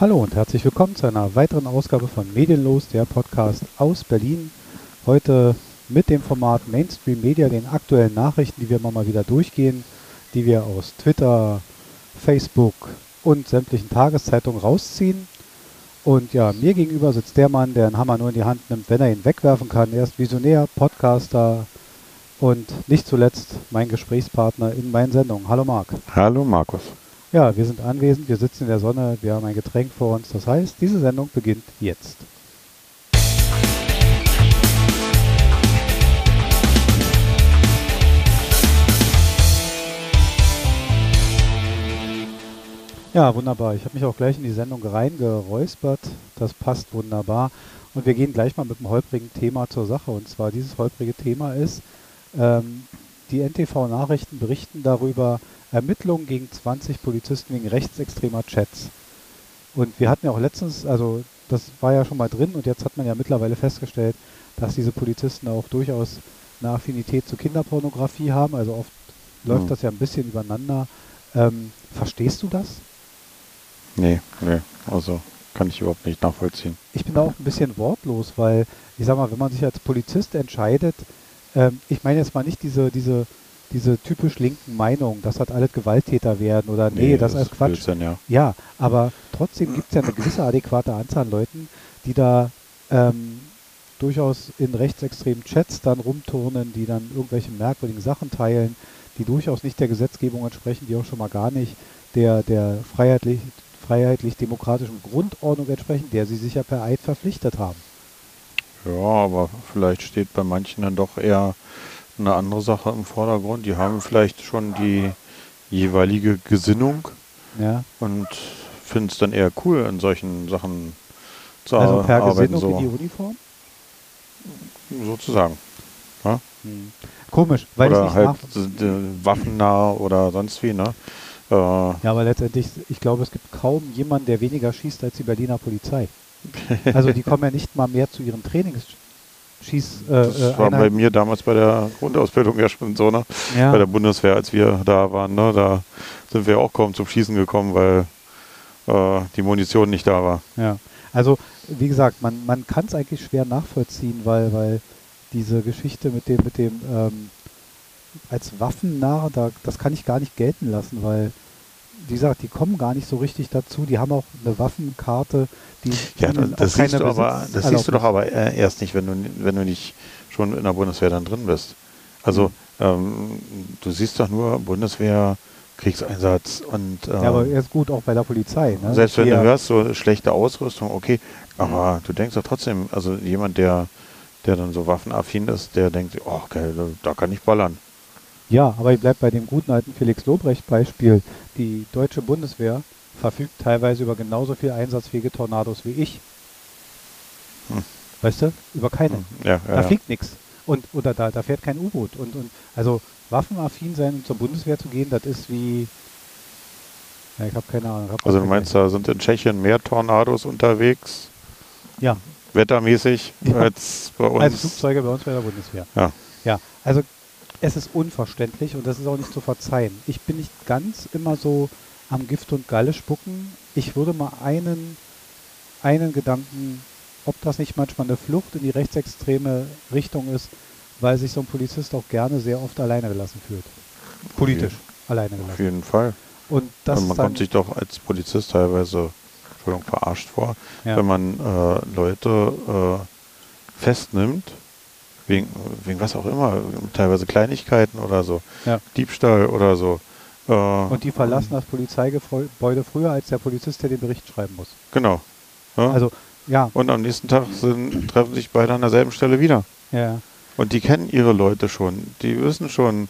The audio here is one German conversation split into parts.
Hallo und herzlich willkommen zu einer weiteren Ausgabe von Medienlos, der Podcast aus Berlin. Heute mit dem Format Mainstream Media, den aktuellen Nachrichten, die wir immer mal wieder durchgehen, die wir aus Twitter, Facebook und sämtlichen Tageszeitungen rausziehen. Und ja, mir gegenüber sitzt der Mann, der einen Hammer nur in die Hand nimmt, wenn er ihn wegwerfen kann. Er ist Visionär, Podcaster und nicht zuletzt mein Gesprächspartner in meinen Sendungen. Hallo Marc. Hallo Markus. Ja, wir sind anwesend, wir sitzen in der Sonne, wir haben ein Getränk vor uns. Das heißt, diese Sendung beginnt jetzt. Ja, wunderbar. Ich habe mich auch gleich in die Sendung reingeräuspert. Das passt wunderbar. Und wir gehen gleich mal mit einem holprigen Thema zur Sache. Und zwar dieses holprige Thema ist, ähm, die NTV-Nachrichten berichten darüber, Ermittlungen gegen 20 Polizisten wegen rechtsextremer Chats. Und wir hatten ja auch letztens, also das war ja schon mal drin und jetzt hat man ja mittlerweile festgestellt, dass diese Polizisten auch durchaus eine Affinität zu Kinderpornografie haben. Also oft läuft Mhm. das ja ein bisschen übereinander. Ähm, verstehst du das? Nee, nee, also kann ich überhaupt nicht nachvollziehen. Ich bin da auch ein bisschen wortlos, weil ich sag mal, wenn man sich als Polizist entscheidet, ähm, ich meine jetzt mal nicht diese, diese, diese typisch linken Meinung, das hat alles Gewalttäter werden oder nee, das ist alles Quatsch. Blödsinn, ja. Ja, aber trotzdem gibt es ja eine gewisse adäquate Anzahl an Leuten, die da ähm, durchaus in rechtsextremen Chats dann rumturnen, die dann irgendwelche merkwürdigen Sachen teilen, die durchaus nicht der Gesetzgebung entsprechen, die auch schon mal gar nicht der, der freiheitlich, freiheitlich-demokratischen Grundordnung entsprechen, der sie sich ja per Eid verpflichtet haben. Ja, aber vielleicht steht bei manchen dann doch eher eine andere Sache im Vordergrund. Die haben vielleicht schon die jeweilige Gesinnung Ja, und finden es dann eher cool, in solchen Sachen zu also per arbeiten, Gesinnung in die so, Uniform? sozusagen. Hm. Komisch, weil ich oder nicht halt waffennah oder sonst wie, ne? Äh, Ja, aber letztendlich, ich glaube, es gibt kaum jemanden, der weniger schießt als die Berliner Polizei. Also die kommen ja nicht mal mehr zu ihren Trainings. Schieß, äh, das äh, war bei mir damals bei der Grundausbildung ja schon so, ne? ja, bei der Bundeswehr, als wir da waren, ne, da sind wir auch kaum zum Schießen gekommen, weil äh, die Munition nicht da war. ja. Also wie gesagt, man, man kann es eigentlich schwer nachvollziehen, weil, weil diese Geschichte mit dem, mit dem ähm, als Waffennarr, da, das kann ich gar nicht gelten lassen, weil wie gesagt, die kommen gar nicht so richtig dazu. Die haben auch eine Waffenkarte, die Ja, das, das siehst du aber, das siehst du doch aber äh, erst nicht, wenn du, wenn du nicht schon in der Bundeswehr dann drin bist. Also ähm, du siehst doch nur Bundeswehr, Kriegseinsatz und äh, Ja, aber ist gut auch bei der Polizei. Ne? selbst wenn Die du hörst, so schlechte Ausrüstung, okay, aber du denkst doch trotzdem, also jemand, der, der dann so waffenaffin ist, der denkt, oh geil, da kann ich ballern. Ja, aber ich bleibe bei dem guten alten Felix Lobrecht-Beispiel. Die deutsche Bundeswehr verfügt teilweise über genauso viel einsatzfähige Tornados wie ich. Hm. Weißt du? Über keine. Hm, Ja, ja, Da ja. fliegt nichts. Und oder da, da fährt kein U-Boot. Und, und also waffenaffin sein und zur Bundeswehr zu gehen, das ist wie. Ja, ich habe keine Ahnung. hab Also du meinst, da sind in Tschechien mehr Tornados unterwegs, Ja, wettermäßig, als bei uns. also Flugzeuge bei uns bei der Bundeswehr. Ja. Ja, also es ist unverständlich und das ist auch nicht zu verzeihen. Ich bin nicht ganz immer so am Gift und Galle spucken. Ich würde mal einen, einen Gedanken, ob das nicht manchmal eine Flucht in die rechtsextreme Richtung ist, weil sich so ein Polizist auch gerne sehr oft alleine gelassen fühlt. Politisch alleine Auf gelassen. jeden Fall. Und das Also man kommt sich doch als Polizist teilweise, Entschuldigung, verarscht vor, ja, wenn man äh, Leute äh, festnimmt, wegen, wegen was auch immer, teilweise Kleinigkeiten oder so, Ja. Diebstahl oder so. Äh, und die verlassen das Polizeigebäude früher als der Polizist, der den Bericht schreiben muss. Genau. Ja? Also, ja, und am nächsten Tag sind, treffen sich beide an derselben Stelle wieder. ja, Und die kennen ihre Leute schon. Die wissen schon,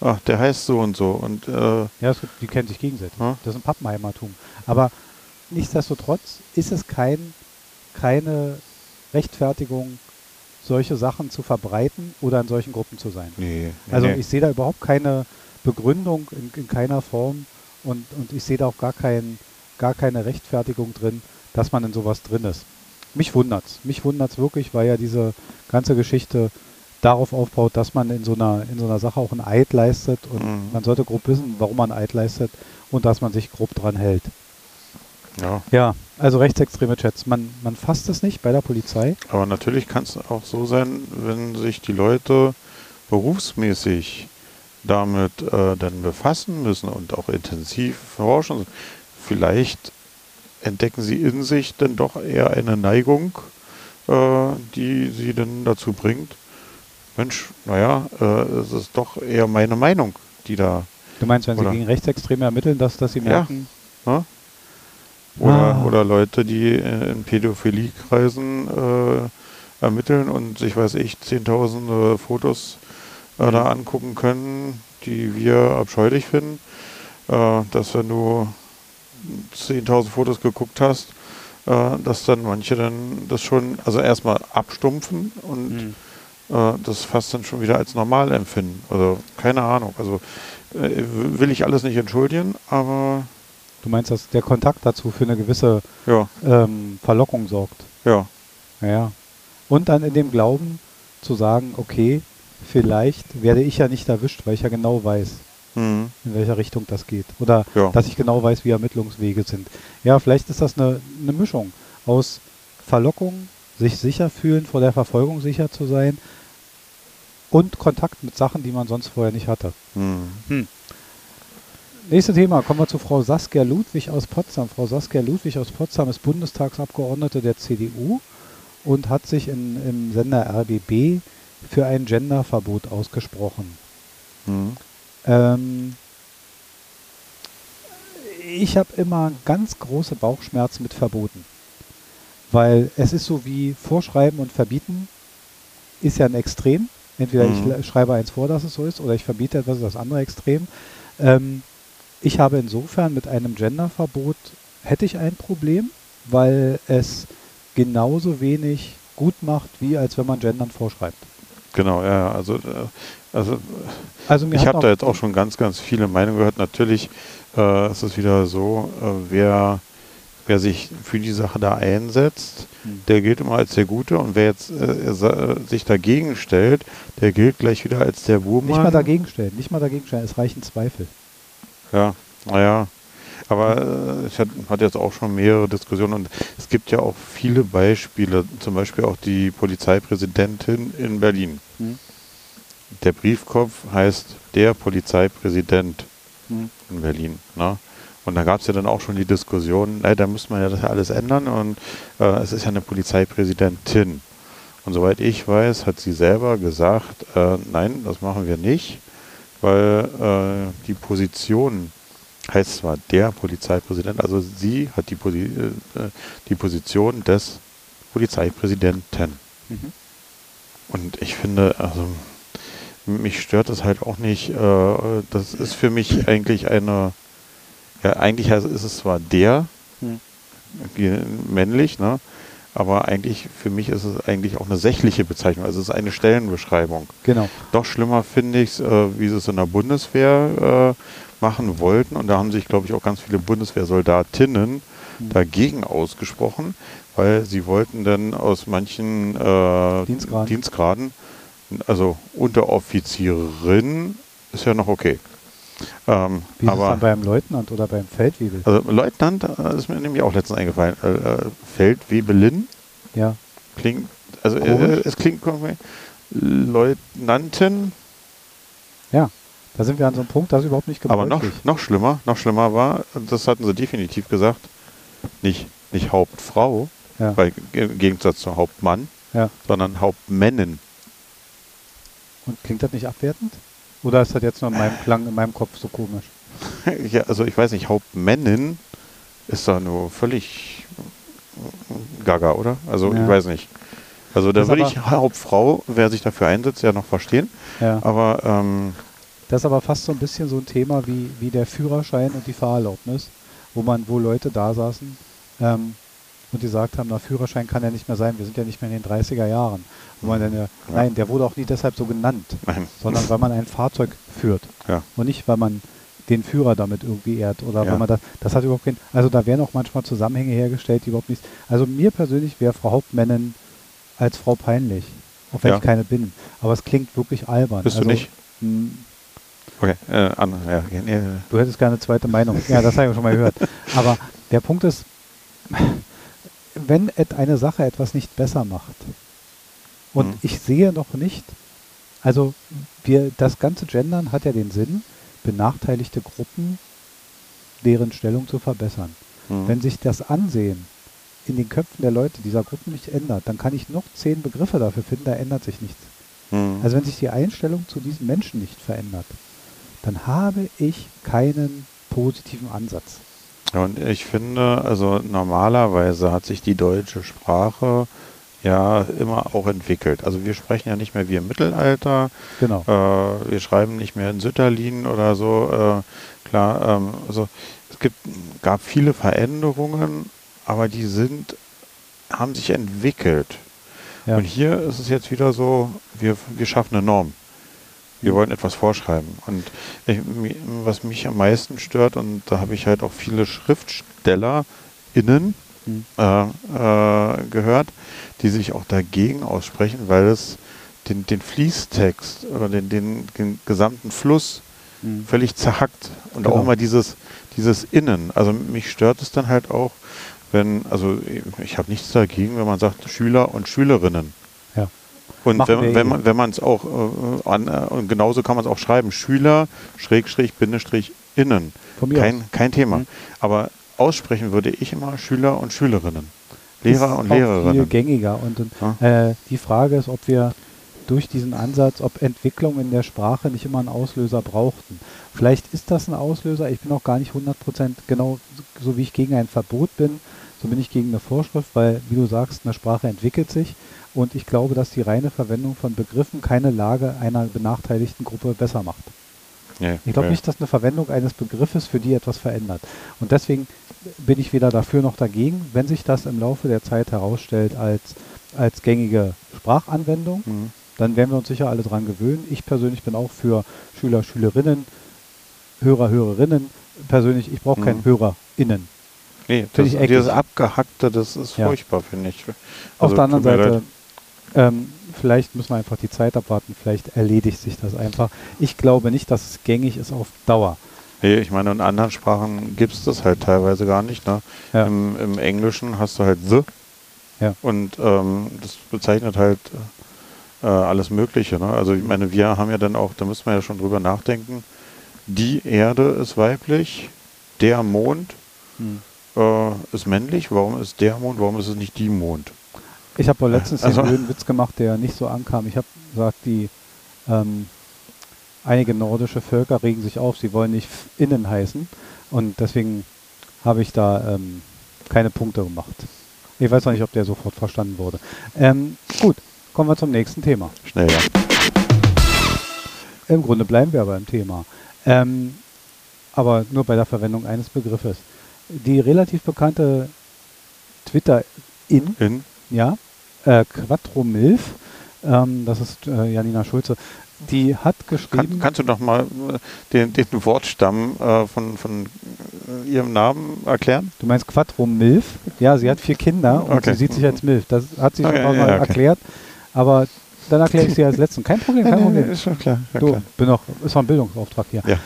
ach, der heißt so und so. Und äh, Ja, gibt, die kennen sich gegenseitig. Ja. Das ist ein Pappenheimertum. Aber nichtsdestotrotz ist es kein, keine Rechtfertigung, solche Sachen zu verbreiten oder in solchen Gruppen zu sein. nee, nee, Also nee. ich sehe da überhaupt keine Begründung in, in keiner Form und, und ich sehe da auch gar, kein, gar keine Rechtfertigung drin, dass man in sowas drin ist. Mich wundert's. Mich wundert's wirklich, weil ja diese ganze Geschichte darauf aufbaut, dass man in so einer, in so einer Sache auch ein Eid leistet und Mhm. man sollte grob wissen, warum man ein Eid leistet und dass man sich grob dran hält. Ja. Ja, also rechtsextreme Chats. Man, man fasst es nicht bei der Polizei. Aber natürlich kann es auch so sein, wenn sich die Leute berufsmäßig damit äh, dann befassen müssen und auch intensiv forschen. Vielleicht entdecken sie in sich dann doch eher eine Neigung, äh, die sie dann dazu bringt. Mensch, naja, äh, es ist doch eher meine Meinung, die da. Du meinst, wenn sie gegen Rechtsextreme ermitteln, dass, dass sie Ja. merken, Ne? Oder, Ah. oder Leute, die äh, in Pädophilie-Kreisen äh, ermitteln und sich, weiß ich, zehntausende Fotos äh, da angucken können, die wir abscheulich finden. Äh, dass wenn du 10.000 Fotos geguckt hast, äh, dass dann manche dann das schon, also erstmal abstumpfen und hm, äh, das fast dann schon wieder als normal empfinden. Also keine Ahnung. Also will ich alles nicht entschuldigen, aber du meinst, dass der Kontakt dazu für eine gewisse ja, ähm, Verlockung sorgt. ja. Ja. Und dann in dem Glauben zu sagen, okay, vielleicht werde ich ja nicht erwischt, weil ich ja genau weiß, Mhm. in welcher Richtung das geht. Oder Ja. dass ich genau weiß, wie Ermittlungswege sind. Ja, vielleicht ist das eine, eine Mischung aus Verlockung, sich sicher fühlen, vor der Verfolgung sicher zu sein und Kontakt mit Sachen, die man sonst vorher nicht hatte. Mhm. Nächstes Thema, kommen wir zu Frau Saskia Ludwig aus Potsdam. Frau Saskia Ludwig aus Potsdam ist Bundestagsabgeordnete der CDU und hat sich in, im Sender RBB für ein Genderverbot ausgesprochen. Mhm. Ähm, ich habe immer ganz große Bauchschmerzen mit Verboten. Weil es ist so wie Vorschreiben und Verbieten ist ja ein Extrem. Entweder ich Mhm. le- schreibe eins vor, dass es so ist, oder ich verbiete etwas, das andere Extrem. Ähm, ich habe insofern mit einem Genderverbot hätte ich ein Problem, weil es genauso wenig gut macht, wie als wenn man Gendern vorschreibt. Genau, ja, also, äh, also Also ich habe da jetzt auch schon ganz, ganz viele Meinungen gehört. Natürlich äh, ist es wieder so, äh, wer, wer sich für die Sache da einsetzt, Hm. der gilt immer als der Gute und wer jetzt äh, sa- sich dagegen stellt, der gilt gleich wieder als der Buhmann. Nicht mal dagegen stellen, nicht mal dagegen stellen, es reichen Zweifel. Ja, naja. Aber äh, ich hatte hatte jetzt auch schon mehrere Diskussionen und es gibt ja auch viele Beispiele, zum Beispiel auch die Polizeipräsidentin in Berlin. Hm. Der Briefkopf heißt der Polizeipräsident Hm. in Berlin. Ne? Und da gab es ja dann auch schon die Diskussion, ey, da müsste man ja das ja alles ändern und äh, es ist ja eine Polizeipräsidentin. Und soweit ich weiß, hat sie selber gesagt, äh, nein, das machen wir nicht, weil äh, die Position heißt zwar der Polizeipräsident, also sie hat die, Posi äh, die Position des Polizeipräsidenten. Mhm. Und ich finde, also mich stört das halt auch nicht. Äh, das ist für mich eigentlich eine, ja, eigentlich heißt, ist es zwar der, Hm. ge- männlich, ne? Aber eigentlich, für mich ist es eigentlich auch eine sächliche Bezeichnung. Also es ist eine Stellenbeschreibung. Genau. Doch schlimmer finde ich es, äh, wie sie es in der Bundeswehr äh, machen wollten. Und da haben sich, glaube ich, auch ganz viele Bundeswehrsoldatinnen Hm. dagegen ausgesprochen, weil sie wollten dann aus manchen äh, Dienstgraden. Dienstgraden, also Unteroffizierin ist ja noch okay. Ähm, Wie ist es aber dann beim Leutnant oder beim Feldwebel? also Leutnant äh, ist mir nämlich auch letztens eingefallen. Äh, äh, Feldwebelin Ja. klingt, also äh, es klingt komisch. Leutnantin, Ja. Da sind wir an so einem Punkt, das ist überhaupt nicht aber noch, noch schlimmer, noch schlimmer war, das hatten sie definitiv gesagt, nicht, nicht Hauptfrau, Ja. weil im Gegensatz zu Hauptmann, Ja. sondern Hauptmännin. Und klingt das nicht abwertend? Oder ist das jetzt nur in meinem Klang, in meinem Kopf so komisch? ja, also ich weiß nicht, Hauptmännin ist da nur völlig gaga, oder? Also Ja. ich weiß nicht. Also da Das würde ich Hauptfrau, wer sich dafür einsetzt, ja noch verstehen. Ja. Aber ähm, Das ist aber fast so ein bisschen so ein Thema wie, wie der Führerschein und die Fahrerlaubnis, wo man, wo Leute da saßen ähm, und die gesagt haben, na Führerschein kann ja nicht mehr sein, wir sind ja nicht mehr in den 30er Jahren. Dann ja, nein, der wurde auch nie deshalb so genannt, nein. sondern weil man ein Fahrzeug führt. Ja. Und nicht, weil man den Führer damit irgendwie ehrt oder Ja. weil man das, das hat überhaupt kein, also da werden auch manchmal Zusammenhänge hergestellt, die überhaupt nicht, also mir persönlich wäre Frau Hauptmännin als Frau peinlich, auch wenn Ja. ich keine bin, aber es klingt wirklich albern. Bist du also, nicht? mh, Okay, äh, an, ja, Du hättest gerne eine zweite Meinung. Ja, das habe ich schon mal gehört. Aber der Punkt ist, wenn eine Sache etwas nicht besser macht und Mhm. ich sehe noch nicht, also wir, das ganze Gendern hat ja den Sinn, benachteiligte Gruppen, deren Stellung zu verbessern. Mhm. Wenn sich das Ansehen in den Köpfen der Leute dieser Gruppen nicht ändert, dann kann ich noch zehn Begriffe dafür finden, da ändert sich nichts. Mhm. Also wenn sich die Einstellung zu diesen Menschen nicht verändert, dann habe ich keinen positiven Ansatz. Ja, und ich finde, also normalerweise hat sich die deutsche Sprache ja immer auch entwickelt. Also wir sprechen ja nicht mehr wie im Mittelalter, Genau. äh, wir schreiben nicht mehr in Sütterlin oder so. Äh, klar, ähm, also es gibt, gab viele Veränderungen, aber die sind, haben sich entwickelt. Ja. Und hier ist es jetzt wieder so, wir, wir schaffen eine Norm. Wir wollen etwas vorschreiben. Und ich, was mich am meisten stört, und da habe ich halt auch viele SchriftstellerInnen Mhm. äh, äh, gehört, die sich auch dagegen aussprechen, weil es den, den Fließtext oder den, den, den gesamten Fluss Mhm. völlig zerhackt. Und Genau. auch immer dieses, dieses Innen. Also mich stört es dann halt auch, wenn, also ich habe nichts dagegen, wenn man sagt Schüler und Schülerinnen. Ja. Und Machen wenn, wenn man wenn man es auch äh, an, äh, und genauso kann man es auch schreiben, Schüler, Schrägstrich, Bindestrich, innen. Von mir Kein, kein Thema. Mhm. Aber aussprechen würde ich immer Schüler und Schülerinnen. Lehrer ist und auch viel Lehrerinnen. gängiger. Und, und äh, die Frage ist, ob wir durch diesen Ansatz, ob Entwicklung in der Sprache nicht immer einen Auslöser brauchten. Vielleicht ist das ein Auslöser. Ich bin auch gar nicht 100% genau so wie ich gegen ein Verbot bin, so bin ich gegen eine Vorschrift, weil, wie du sagst, eine Sprache entwickelt sich. Und ich glaube, dass die reine Verwendung von Begriffen keine Lage einer benachteiligten Gruppe besser macht. Nee, Ich glaube nee. nicht, dass eine Verwendung eines Begriffes für die etwas verändert. Und deswegen bin ich weder dafür noch dagegen, wenn sich das im Laufe der Zeit herausstellt als, als gängige Sprachanwendung, Mhm. dann werden wir uns sicher alle dran gewöhnen. Ich persönlich bin auch für Schüler, Schülerinnen, Hörer, Hörerinnen. Persönlich, ich brauche keinen Mhm. HörerInnen. Nee, das, dieses Abgehackte, das ist Ja. furchtbar, finde ich. Auf Also, der anderen Seite, leid. Ähm, vielleicht müssen wir einfach die Zeit abwarten, vielleicht erledigt sich das einfach. Ich glaube nicht, dass es gängig ist auf Dauer. Nee, ich meine, in anderen Sprachen gibt es das halt teilweise gar nicht. Ne? Ja. Im, Im Englischen hast du halt the Ja. und ähm, das bezeichnet halt äh, alles Mögliche. Ne? Also ich meine, wir haben ja dann auch, da müssen wir ja schon drüber nachdenken, die Erde ist weiblich, der Mond Hm. äh, ist männlich, warum ist der Mond, warum ist es nicht die Mond? Ich habe letztens Also- den blöden Witz gemacht, der nicht so ankam. Ich habe gesagt, die ähm, einige nordische Völker regen sich auf, sie wollen nicht innen heißen und deswegen habe ich da ähm, keine Punkte gemacht. Ich weiß noch nicht, ob der sofort verstanden wurde. Ähm, gut, kommen wir zum nächsten Thema. Schnell, ja. Im Grunde bleiben wir aber im Thema. Ähm, aber nur bei der Verwendung eines Begriffes. Die relativ bekannte Twitter-In, In, ja, äh, Quattro Milf, ähm, das ist äh, Janina Schulze, die hat geschrieben, kann, kannst du noch mal äh, den, den Wortstamm äh, von, von äh, ihrem Namen erklären? du meinst Quattro Milf, ja, sie hat vier Kinder und Okay. sie sieht sich als Milf. Das hat sie schon Okay, mal ja, okay. erklärt, aber dann erkläre ich sie als letzten. Kein Problem, kein Problem. ist schon klar. Ja, Du, klar. bin noch, ist noch ein Bildungsauftrag hier. Ja.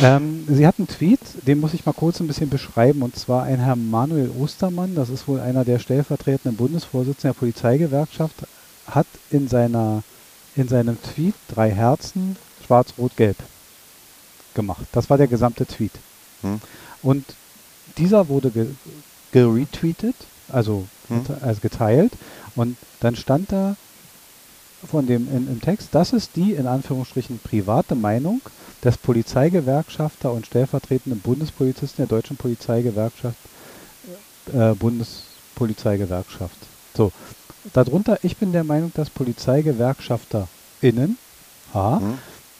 Ähm, sie hat einen Tweet, den muss ich mal kurz ein bisschen beschreiben, und zwar ein Herr Manuel Ostermann, das ist wohl einer der stellvertretenden Bundesvorsitzenden der Polizeigewerkschaft, hat in, seiner, in seinem Tweet drei Herzen schwarz-rot-gelb gemacht. Das war der gesamte Tweet. Hm. Und dieser wurde ge geretweetet, also, Hm. also geteilt, und dann stand da von dem in, im Text, das ist die in Anführungsstrichen private Meinung des Polizeigewerkschafter und stellvertretenden Bundespolizisten der deutschen Polizeigewerkschaft, äh, Bundespolizeigewerkschaft. So, darunter, ich bin der Meinung, dass PolizeigewerkschafterInnen A, Hm?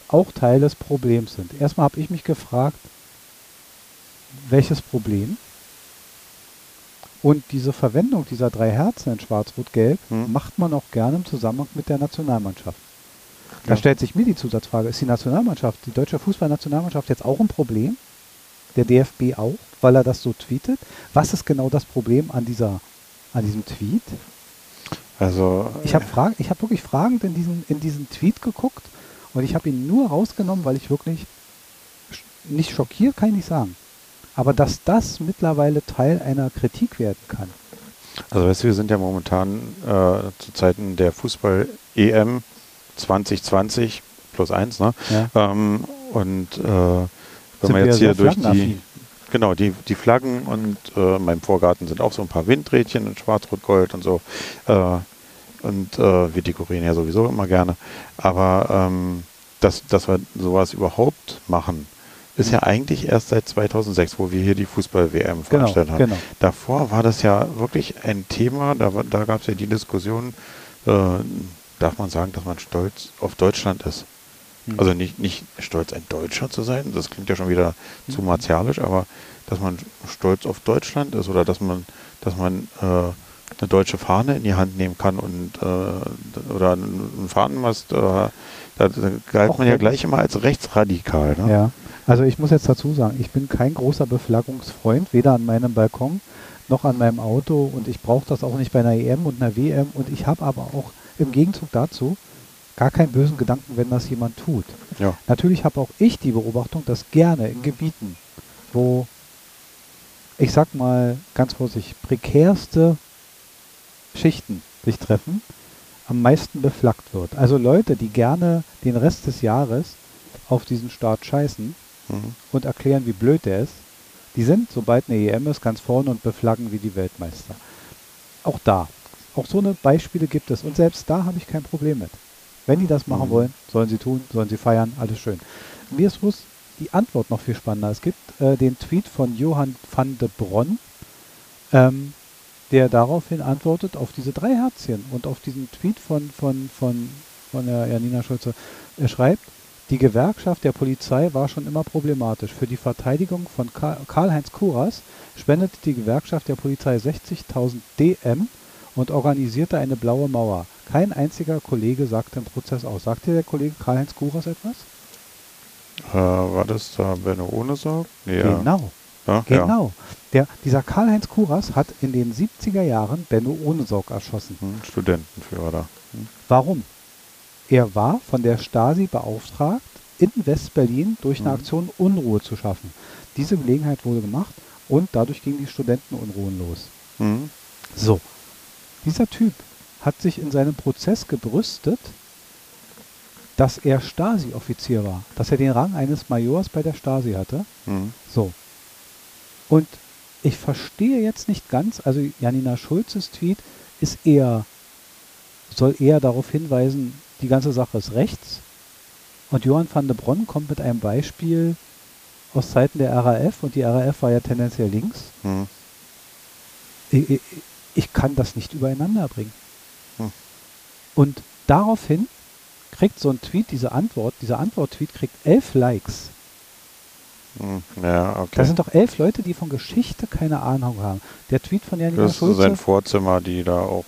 auch Teil des Problems sind. Erstmal habe ich mich gefragt, welches Problem? Und diese Verwendung dieser drei Herzen in Schwarz-Rot-Gelb Hm. macht man auch gerne im Zusammenhang mit der Nationalmannschaft. Da Ja. stellt sich mir die Zusatzfrage, ist die Nationalmannschaft, die deutsche Fußballnationalmannschaft jetzt auch ein Problem? Der DFB auch, weil er das so tweetet? Was ist genau das Problem an dieser an diesem Tweet? Also, Ich habe Fragen, ich habe wirklich fragend in diesen, in diesen Tweet geguckt und ich habe ihn nur rausgenommen, weil ich wirklich nicht schockiert, kann ich nicht sagen. Aber dass das mittlerweile Teil einer Kritik werden kann. Also weißt du, wir sind ja momentan äh, zu Zeiten der Fußball-EM 2020 plus eins, ne? Ja. Ähm, und äh, wenn Sind man jetzt hier sehr durch die, genau, die, die Flaggen und äh, in meinem Vorgarten sind auch so ein paar Windrädchen in Schwarz-Rot-Gold und so. Äh, und äh, wir dekorieren ja sowieso immer gerne. Aber ähm, dass, dass wir sowas überhaupt machen, ist ja eigentlich erst seit 2006, wo wir hier die Fußball-WM Genau, veranstaltet haben. genau. Davor war das ja wirklich ein Thema, da, da gab es ja die Diskussion, äh, darf man sagen, dass man stolz auf Deutschland ist. Hm. Also nicht, nicht stolz, ein Deutscher zu sein, das klingt ja schon wieder zu martialisch, aber dass man stolz auf Deutschland ist oder dass man, dass man äh, eine deutsche Fahne in die Hand nehmen kann und äh, oder einen Fahnenmast, äh, da, da galt Auch man ja gleich immer als rechtsradikal. Ne? Ja, also ich muss jetzt dazu sagen, ich bin kein großer Beflaggungsfreund, weder an meinem Balkon noch an meinem Auto und ich brauche das auch nicht bei einer EM und einer WM und ich habe aber auch im Gegenzug dazu gar keinen bösen Gedanken, wenn das jemand tut. Ja. Natürlich habe auch ich die Beobachtung, dass gerne in Gebieten, wo ich sag mal ganz vorsichtig, prekärste Schichten sich treffen, am meisten beflaggt wird. Also Leute, die gerne den Rest des Jahres auf diesen Staat scheißen Mhm. und erklären, wie blöd der ist, die sind, sobald eine EM ist, ganz vorne und beflaggen wie die Weltmeister. Auch da. Auch so eine Beispiele gibt es. Und selbst da habe ich kein Problem mit. Wenn die das machen Mhm. wollen, sollen sie tun, sollen sie feiern, alles schön. Mir ist bloß die Antwort noch viel spannender. Es gibt äh, den Tweet von Johann van de Bronn, ähm, der daraufhin antwortet auf diese drei Herzchen und auf diesen Tweet von, von, von, von der Janina Schulze. Er schreibt, die Gewerkschaft der Polizei war schon immer problematisch. Für die Verteidigung von Ka- Karl-Heinz Kuras spendete die Gewerkschaft der Polizei 60.000 DM und organisierte eine blaue Mauer. Kein einziger Kollege sagte im Prozess aus. Sagt dir der Kollege Karl-Heinz Kuras etwas? Äh, war das da Benno ohne Sorg? Nee, ja. Genau. Ja, ja. Genau. Der, dieser Karl-Heinz Kuras hat in den 70er Jahren Benno Ohnesorg erschossen. Hm, Studentenführer da. Hm. Warum? Er war von der Stasi beauftragt, in West-Berlin durch eine Mhm. Aktion Unruhe zu schaffen. Diese Gelegenheit wurde gemacht und dadurch gingen die Studentenunruhen los. Hm. So, dieser Typ hat sich in seinem Prozess gebrüstet, dass er Stasi-Offizier war, dass er den Rang eines Majors bei der Stasi hatte. Hm. So. Und ich verstehe jetzt nicht ganz, also Janina Schulzes Tweet ist eher, soll eher darauf hinweisen, die ganze Sache ist rechts. Und Johann van de Bronn kommt mit einem Beispiel aus Zeiten der RAF und die RAF war ja tendenziell links. Hm. Ich, ich, ich kann das nicht übereinander bringen. Hm. Und daraufhin kriegt so ein Tweet, diese Antwort, dieser Antwort-Tweet kriegt elf Likes. Hm. Ja, okay. Das sind doch elf Leute, die von Geschichte keine Ahnung haben. Der Tweet von Janina das ist Schulze. sein Vorzimmer, die da auch.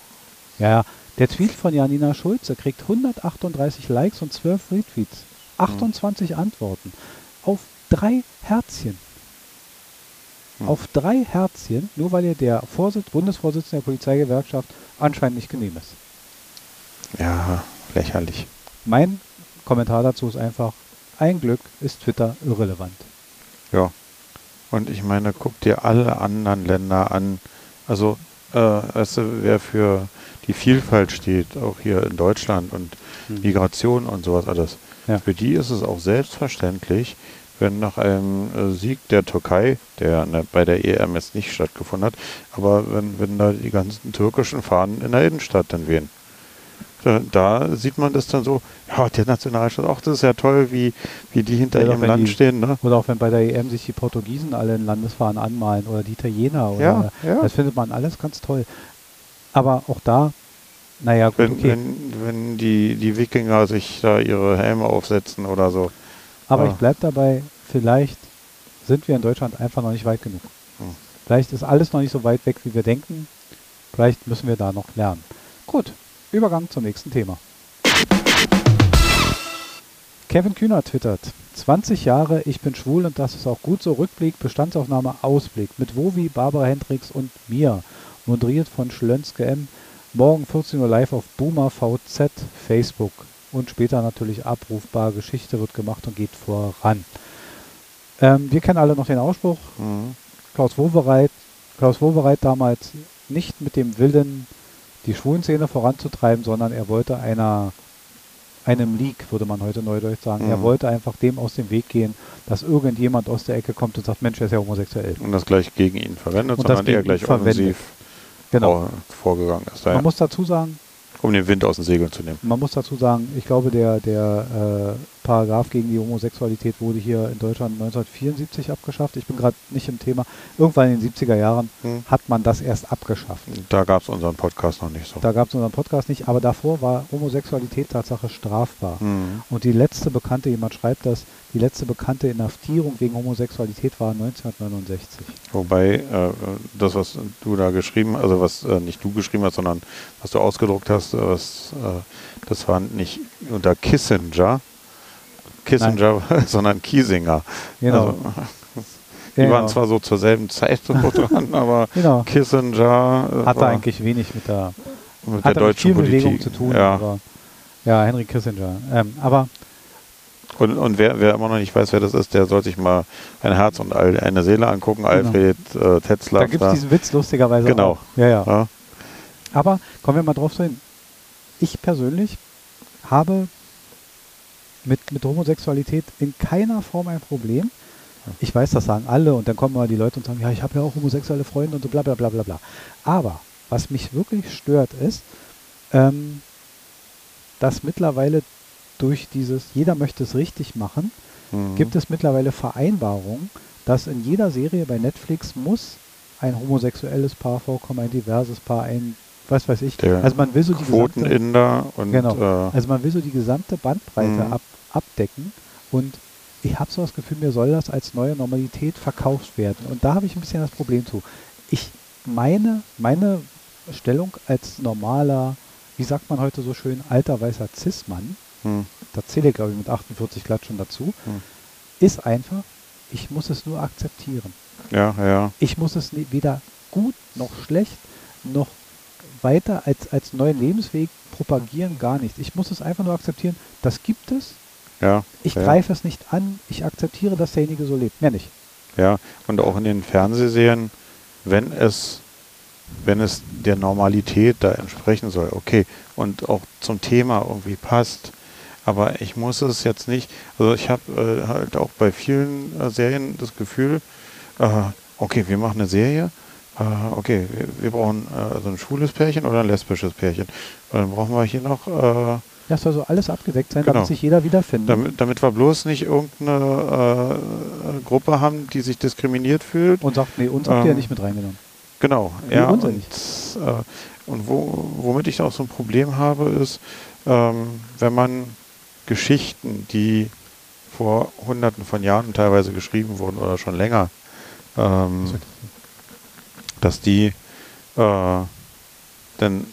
Ja, der Tweet von Janina Schulze kriegt 138 Likes und 12 Retweets. 28 Antworten. Auf drei Herzchen. Hm. Auf drei Herzchen, nur weil ihr der Vorsitz, Bundesvorsitzende der Polizeigewerkschaft anscheinend nicht genehm ist. Ja, lächerlich. Mein Kommentar dazu ist einfach, ein Glück ist Twitter irrelevant. Ja. Und ich meine, guck dir alle anderen Länder an. Also, äh, weißt du, wer für die Vielfalt steht, auch hier in Deutschland und Hm. Migration und sowas alles. Ja. Für die ist es auch selbstverständlich, wenn nach einem äh, Sieg der Türkei, der ne, bei der EM jetzt nicht stattgefunden hat, aber wenn, wenn da die ganzen türkischen Fahnen in der Innenstadt dann wehen. Da, da sieht man das dann so, ja, der Nationalstaat, ach, das ist ja toll, wie, wie die hinter doch, ihrem Land die- stehen, ne? Oder auch wenn bei der EM sich die Portugiesen alle in Landesfahren anmalen oder die Italiener. Oder Ja, ja. Das findet man alles ganz toll. Aber auch da, naja, gut, Wenn, okay. wenn, wenn die, die Wikinger sich da ihre Helme aufsetzen oder so. Aber Ja. ich bleibe dabei, vielleicht sind wir in Deutschland einfach noch nicht weit genug. Hm. Vielleicht ist alles noch nicht so weit weg, wie wir denken. Vielleicht müssen wir da noch lernen. Gut, Übergang zum nächsten Thema. Kevin Kühner twittert. 20 Jahre, ich bin schwul und das ist auch gut so. Rückblick, Bestandsaufnahme, Ausblick. Mit Wovi, Barbara Hendricks und mir. Moderiert von Schlönske M. Morgen 14 Uhr live auf Boomer VZ, Facebook. Und später natürlich abrufbar. Geschichte wird gemacht und geht voran. Ähm, wir kennen alle noch den Ausspruch. Mhm. Klaus Wowereit, Klaus Wowereit damals nicht mit dem Willen, die Schwulenszene voranzutreiben, sondern er wollte einer einem Leak, würde man heute neudeutsch sagen. Er Mhm. wollte einfach dem aus dem Weg gehen, dass irgendjemand aus der Ecke kommt und sagt, Mensch, er ist ja homosexuell. Und das gleich gegen ihn verwendet, Und sondern er gleich offensiv Genau. vor- vorgegangen ist. Ja, Man muss dazu sagen, um den Wind aus den Segeln zu nehmen. man muss dazu sagen, ich glaube, der, der äh, Paragraph gegen die Homosexualität wurde hier in Deutschland 1974 abgeschafft. Ich bin gerade nicht im Thema. Irgendwann in den 70er Jahren Hm. hat man das erst abgeschafft. Da gab es unseren Podcast noch nicht so. Da gab es unseren Podcast nicht, aber davor war Homosexualität Tatsache strafbar. Hm. Und die letzte bekannte, jemand schreibt das, die letzte bekannte Inhaftierung wegen Homosexualität war 1969. Wobei äh, das, was du da geschrieben, also was äh, nicht du geschrieben hast, sondern was du ausgedruckt hast, äh, was, äh, das war nicht unter Kissinger, Kissinger, sondern Kiesinger. Genau. Also, die Ja, waren genau. zwar so zur selben Zeit so dran, aber Genau. Kissinger äh, Hatte eigentlich wenig mit der, mit der hatte mit deutschen viel Bewegung Politik. zu tun. Ja. Aber, ja, Henry Kissinger. Ähm, aber Und, und wer, wer immer noch nicht weiß, wer das ist, der soll sich mal ein Herz und eine Seele angucken. Alfred äh, Tetzlaff. da gibt es diesen Witz lustigerweise Genau. auch. Ja, ja. ja. Aber kommen wir mal drauf zu hin. Ich persönlich habe mit, mit Homosexualität in keiner Form ein Problem. Ich weiß, das sagen alle und dann kommen mal die Leute und sagen, ja, ich habe ja auch homosexuelle Freunde und so bla bla bla bla bla. Aber was mich wirklich stört ist, ähm, dass mittlerweile durch dieses, jeder möchte es richtig machen, Mhm. gibt es mittlerweile Vereinbarungen, dass in jeder Serie bei Netflix muss ein homosexuelles Paar vorkommen, ein diverses Paar, ein was weiß ich. Der also man will so die gesamte, und Genau. äh, also man will so die gesamte Bandbreite Mhm. ab, abdecken und ich habe so das Gefühl, mir soll das als neue Normalität verkauft werden. Und da habe ich ein bisschen das Problem zu. Ich meine, meine Stellung als normaler, wie sagt man heute so schön, alter weißer Cis-Mann, hm, da zähle ich glaube ich mit 48 glatt schon dazu, Hm. ist einfach, ich muss es nur akzeptieren. ja, ja, Ich muss es weder gut noch schlecht noch weiter als, als neuen Lebensweg propagieren, gar nicht. Ich muss es einfach nur akzeptieren, das gibt es, ja. ich ja. greife es nicht an, ich akzeptiere, dass derjenige so lebt. Mehr nicht. Ja, und auch in den Fernsehserien, wenn es, wenn es der Normalität da entsprechen soll, okay, und auch zum Thema irgendwie passt. Aber ich muss es jetzt nicht, also ich habe äh, halt auch bei vielen äh, Serien das Gefühl, äh, okay, wir machen eine Serie, äh, okay, wir, wir brauchen äh, so ein schwules Pärchen oder ein lesbisches Pärchen. Und dann brauchen wir hier noch äh, Das soll so alles abgedeckt sein, Genau. damit sich jeder wiederfindet. damit, damit wir bloß nicht irgendeine äh, Gruppe haben, die sich diskriminiert fühlt. und sagt, nee, uns habt ihr ja Ähm, nicht mit reingenommen. Genau, Nee, ja Und, äh, und wo, womit ich auch so ein Problem habe, ist, ähm, wenn man Geschichten, die vor hunderten von Jahren teilweise geschrieben wurden oder schon länger, ähm, dass die äh, dann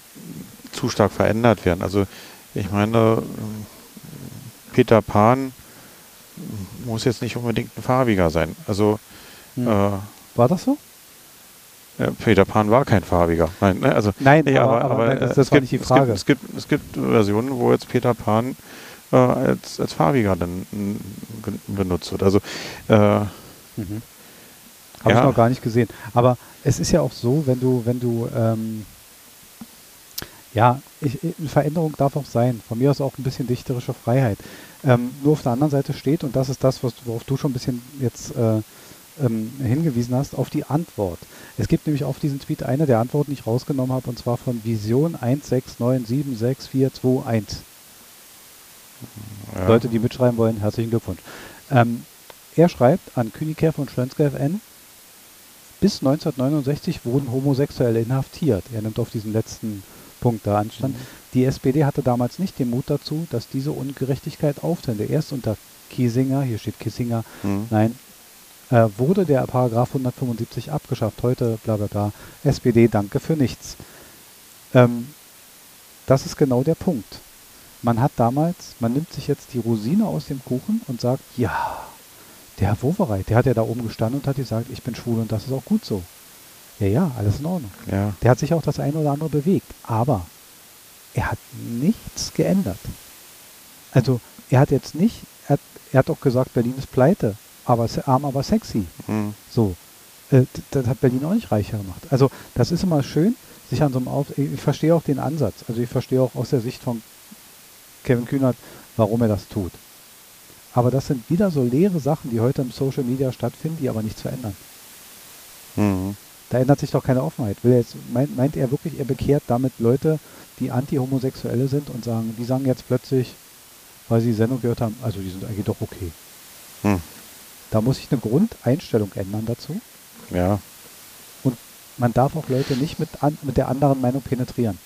zu stark verändert werden. Also ich meine, ähm, Peter Pan muss jetzt nicht unbedingt ein farbiger sein. Also Hm. äh, War das so? ja, Peter Pan war kein farbiger. Nein, ne, also Nein, nee, aber, aber, nein, das, äh, das war gibt, nicht die Frage. Es gibt, es gibt, es gibt Versionen, wo jetzt Peter Pan äh, als, als farbiger dann benutzt wird. Also äh, Mhm. Habe Ja. ich noch gar nicht gesehen. Aber es ist ja auch so, wenn du, wenn du, ähm, ja, ich, eine Veränderung darf auch sein. Von mir aus auch ein bisschen dichterische Freiheit. Ähm, nur auf der anderen Seite steht, und das ist das, was, worauf du schon ein bisschen jetzt äh, ähm, hingewiesen hast, auf die Antwort. Es gibt nämlich auf diesen Tweet eine der Antworten, die ich rausgenommen habe, und zwar von Vision 169766421. ja, Leute, die mitschreiben wollen, herzlichen Glückwunsch. Ähm, er schreibt an Küniker und Schlönske FN, bis 1969 wurden Homosexuelle inhaftiert. Er nimmt auf diesen letzten Punkt da Anstand. Die SPD hatte damals nicht den Mut dazu, dass diese Ungerechtigkeit auftönte. Erst unter Kiesinger, hier steht Kissinger, hm, nein, äh, wurde der Paragraph 175 abgeschafft. Heute, bla bla bla, SPD, danke für nichts. Ähm, das ist genau der Punkt. Man hat damals, man nimmt sich jetzt die Rosine aus dem Kuchen und sagt, ja, der Herr Wowereit, der hat ja da oben gestanden und hat gesagt, ich bin schwul und das ist auch gut so. Ja, ja, alles in Ordnung. ja, Der hat sich auch das eine oder andere bewegt, aber er hat nichts geändert. Also er hat jetzt nicht, er hat, er hat auch gesagt, Berlin ist pleite, aber arm, aber sexy. hm, So. Äh, das hat Berlin auch nicht reicher gemacht. Also das ist immer schön, sich an so einem Auf... Ich verstehe auch den Ansatz. Also ich verstehe auch aus der Sicht von Kevin Kühnert, warum er das tut. Aber das sind wieder so leere Sachen, die heute im Social Media stattfinden, die aber nichts verändern. Mhm. Da ändert sich doch keine Offenheit. Jetzt, meint, meint er wirklich, er bekehrt damit Leute, die anti-homosexuelle sind und sagen, die sagen jetzt plötzlich, weil sie die Sendung gehört haben, also die sind eigentlich doch okay. Hm. Da muss sich eine Grundeinstellung ändern dazu. Ja, Man darf auch Leute nicht mit, an, mit der anderen Meinung penetrieren.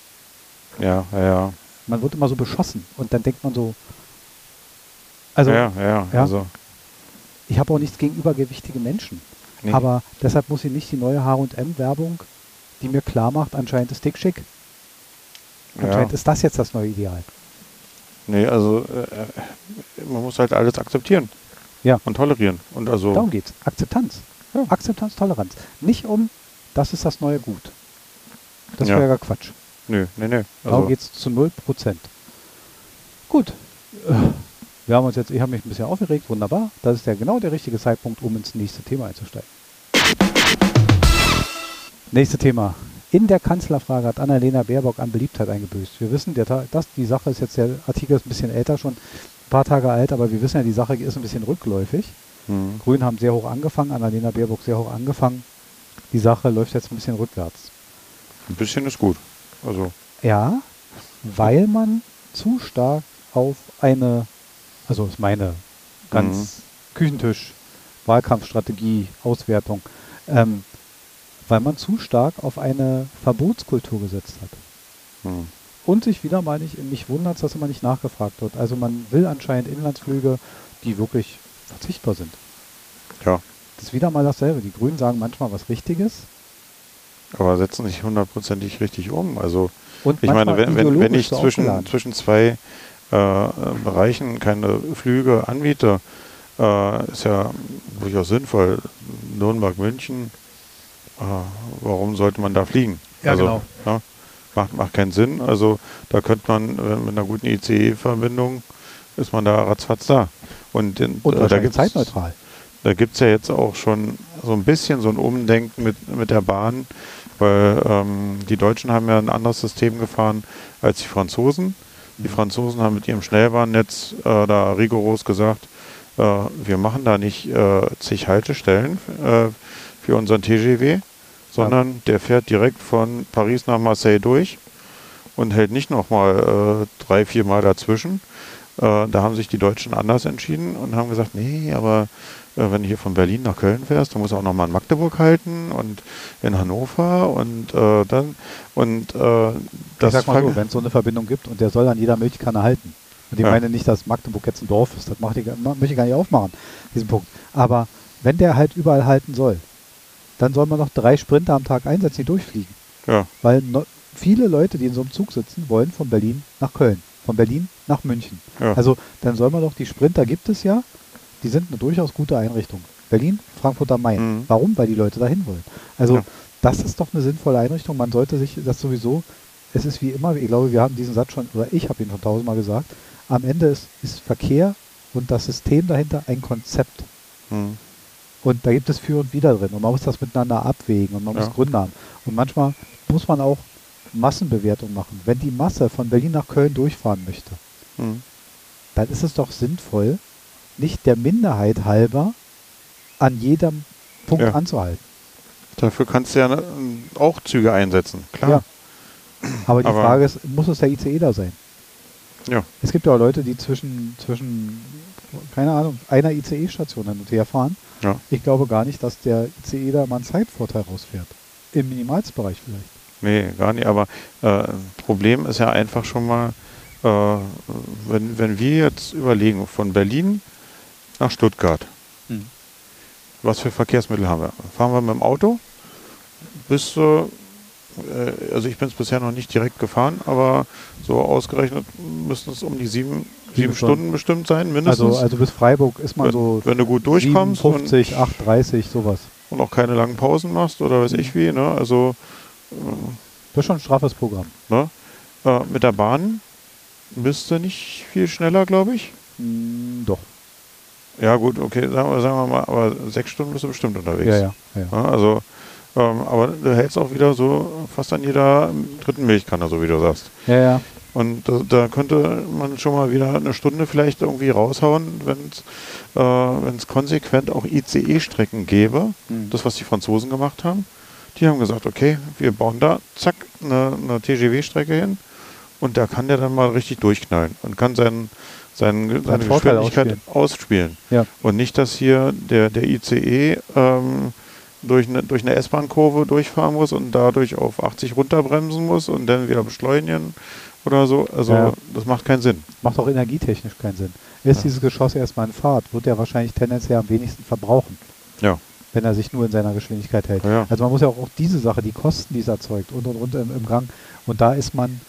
ja, ja, ja. Man wird immer so beschossen und dann denkt man so, also ja, ja, ja. also. ich habe auch nichts gegen übergewichtige Menschen. Nee. Aber deshalb muss ich nicht die neue H&M-Werbung, die mir klar macht, anscheinend ist dick schick. ja. Anscheinend ist das jetzt das neue Ideal. Nee, also äh, man muss halt alles akzeptieren. Ja. Und tolerieren. Und also. Darum geht's. Akzeptanz. Ja. Akzeptanz, Toleranz. Nicht um, das ist das neue Gut. Das Ja. wäre ja Quatsch. Nö, nee, nee. Darum Also, geht's zu 0%. Gut. Äh, Wir haben uns jetzt, ich habe mich ein bisschen aufgeregt, wunderbar. Das ist ja genau der richtige Zeitpunkt, um ins nächste Thema einzusteigen. Nächste Thema. In der Kanzlerfrage hat Annalena Baerbock an Beliebtheit eingebüßt. Wir wissen, der, das, die Sache ist jetzt, der Artikel ist ein bisschen älter schon, ein paar Tage alt, aber wir wissen ja, die Sache ist ein bisschen rückläufig. hm. Grünen haben sehr hoch angefangen, Annalena Baerbock sehr hoch angefangen. Die Sache läuft jetzt ein bisschen rückwärts. Ein bisschen ist gut. Also, Ja, weil man zu stark auf eine, also ist meine ganz Mhm. Küchentisch, Wahlkampfstrategie, Auswertung, ähm, weil man zu stark auf eine Verbotskultur gesetzt hat. hm. Und sich wieder mal nicht, mich wundert, dass immer nicht nachgefragt wird. Also man will anscheinend Inlandsflüge, die wirklich verzichtbar sind. Ja. Das ist wieder mal dasselbe. Die Grünen sagen manchmal was Richtiges. aber setzen sich hundertprozentig richtig um. Also, Und ich meine, wenn, wenn, wenn ich zwischen, zwischen zwei Bereichen keine Flüge anbiete, äh, ist ja durchaus sinnvoll. Nürnberg, München, äh, warum sollte man da fliegen? Ja, also, genau. ja, macht, macht keinen Sinn. Also da könnte man äh, mit einer guten ICE-Verbindung ist man da ratzfatz da. Und, in, Und äh, da gibt's zeitneutral. da gibt es ja jetzt auch schon so ein bisschen so ein Umdenken mit, mit der Bahn, weil ähm, die Deutschen haben ja ein anderes System gefahren als die Franzosen. Die. Franzosen haben mit ihrem Schnellbahnnetz äh, da rigoros gesagt, äh, wir machen da nicht äh, zig Haltestellen äh, für unseren TGW, sondern der fährt direkt von Paris nach Marseille durch und hält nicht nochmal äh, drei, vier Mal dazwischen. Äh, da haben sich die Deutschen anders entschieden und haben gesagt, nee, aber äh, wenn du hier von Berlin nach Köln fährst, dann musst du auch nochmal in Magdeburg halten und in Hannover und äh, dann und äh, Ich das sag mal so, wenn es so eine Verbindung gibt und der soll an jeder Milchkanne halten. Und ich Ja. meine nicht, dass Magdeburg jetzt ein Dorf ist, das macht ich, möchte ich gar nicht aufmachen, diesen Punkt. Aber wenn der halt überall halten soll, dann soll man noch drei Sprinter am Tag einsetzen, die durchfliegen. ja, Weil no, viele Leute, die in so einem Zug sitzen, wollen von Berlin nach Köln, von Berlin nach München. ja, Also dann soll man doch, die Sprinter gibt es ja, die sind eine durchaus gute Einrichtung. Berlin, Frankfurt am Main. Mhm. Warum? Weil die Leute dahin wollen. Also Ja. das ist doch eine sinnvolle Einrichtung. Man sollte sich das sowieso, es ist wie immer, ich glaube, wir haben diesen Satz schon, oder ich habe ihn schon tausendmal gesagt, am Ende ist, ist Verkehr und das System dahinter ein Konzept. hm, Und da gibt es für und wider drin. Und man muss das miteinander abwägen und man Ja. muss Gründe haben. Und manchmal muss man auch Massenbewertung machen. Wenn die Masse von Berlin nach Köln durchfahren möchte, hm, dann ist es doch sinnvoll, nicht der Minderheit halber an jedem Punkt Ja. anzuhalten. dafür kannst du ja ne, auch Züge einsetzen, klar. Ja. Aber die Aber- Frage ist, muss es der ICE da sein? Ja. Es gibt ja auch Leute, die zwischen, zwischen keine Ahnung, einer ICE-Station hin und her fahren. Ja. Ich glaube gar nicht, dass der ICE da mal einen Zeitvorteil rausfährt. Im Minimalsbereich vielleicht. Nee, gar nicht. Aber äh, Problem ist ja einfach schon mal, äh, wenn, wenn wir jetzt überlegen, von Berlin nach Stuttgart, Hm. was für Verkehrsmittel haben wir? Fahren wir mit dem Auto? Bis, äh, äh, also ich bin es bisher noch nicht direkt gefahren, aber so ausgerechnet müssten es um die sieben, sieben Stunden. Stunden bestimmt sein, mindestens. Also, also bis Freiburg ist man wenn, so wenn du gut durchkommst und, 57, 8,30, sowas. und auch keine langen Pausen machst oder weiß ich wie, ne? Also Das ist schon ein straffes Programm. Ne? Äh, mit der Bahn müsste nicht viel schneller, glaube ich. Hm, doch. Ja, gut, okay, sagen wir, sagen wir mal, aber sechs Stunden bist du bestimmt unterwegs. Ja, ja. ja. Ja, also, ähm, aber du hältst auch wieder so fast an jeder dritten Milchkanne, so wie du sagst. Ja, ja. Und da, da könnte man schon mal wieder eine Stunde vielleicht irgendwie raushauen, wenn es äh, wenn's konsequent auch ICE-Strecken gäbe. Mhm. Das, was die Franzosen gemacht haben. Die haben gesagt, okay, wir bauen da, zack, eine, eine TGW-Strecke hin und da kann der dann mal richtig durchknallen und kann seinen, seinen, seine Vorteil Geschwindigkeit ausspielen. Ja. Und nicht, dass hier der, der ICE ähm, durch eine, durch eine S-Bahn-Kurve durchfahren muss und dadurch auf 80 runterbremsen muss und dann wieder beschleunigen oder so. Also Ja. das macht keinen Sinn. Macht auch energietechnisch keinen Sinn. Ist Ja. dieses Geschoss erstmal in Fahrt, wird er wahrscheinlich tendenziell am wenigsten verbrauchen, Ja. Wenn er sich nur in seiner Geschwindigkeit hält. Ja. Also man muss ja auch, auch diese Sache, die Kosten, die es erzeugt und und und im, im Gang. Und da ist man,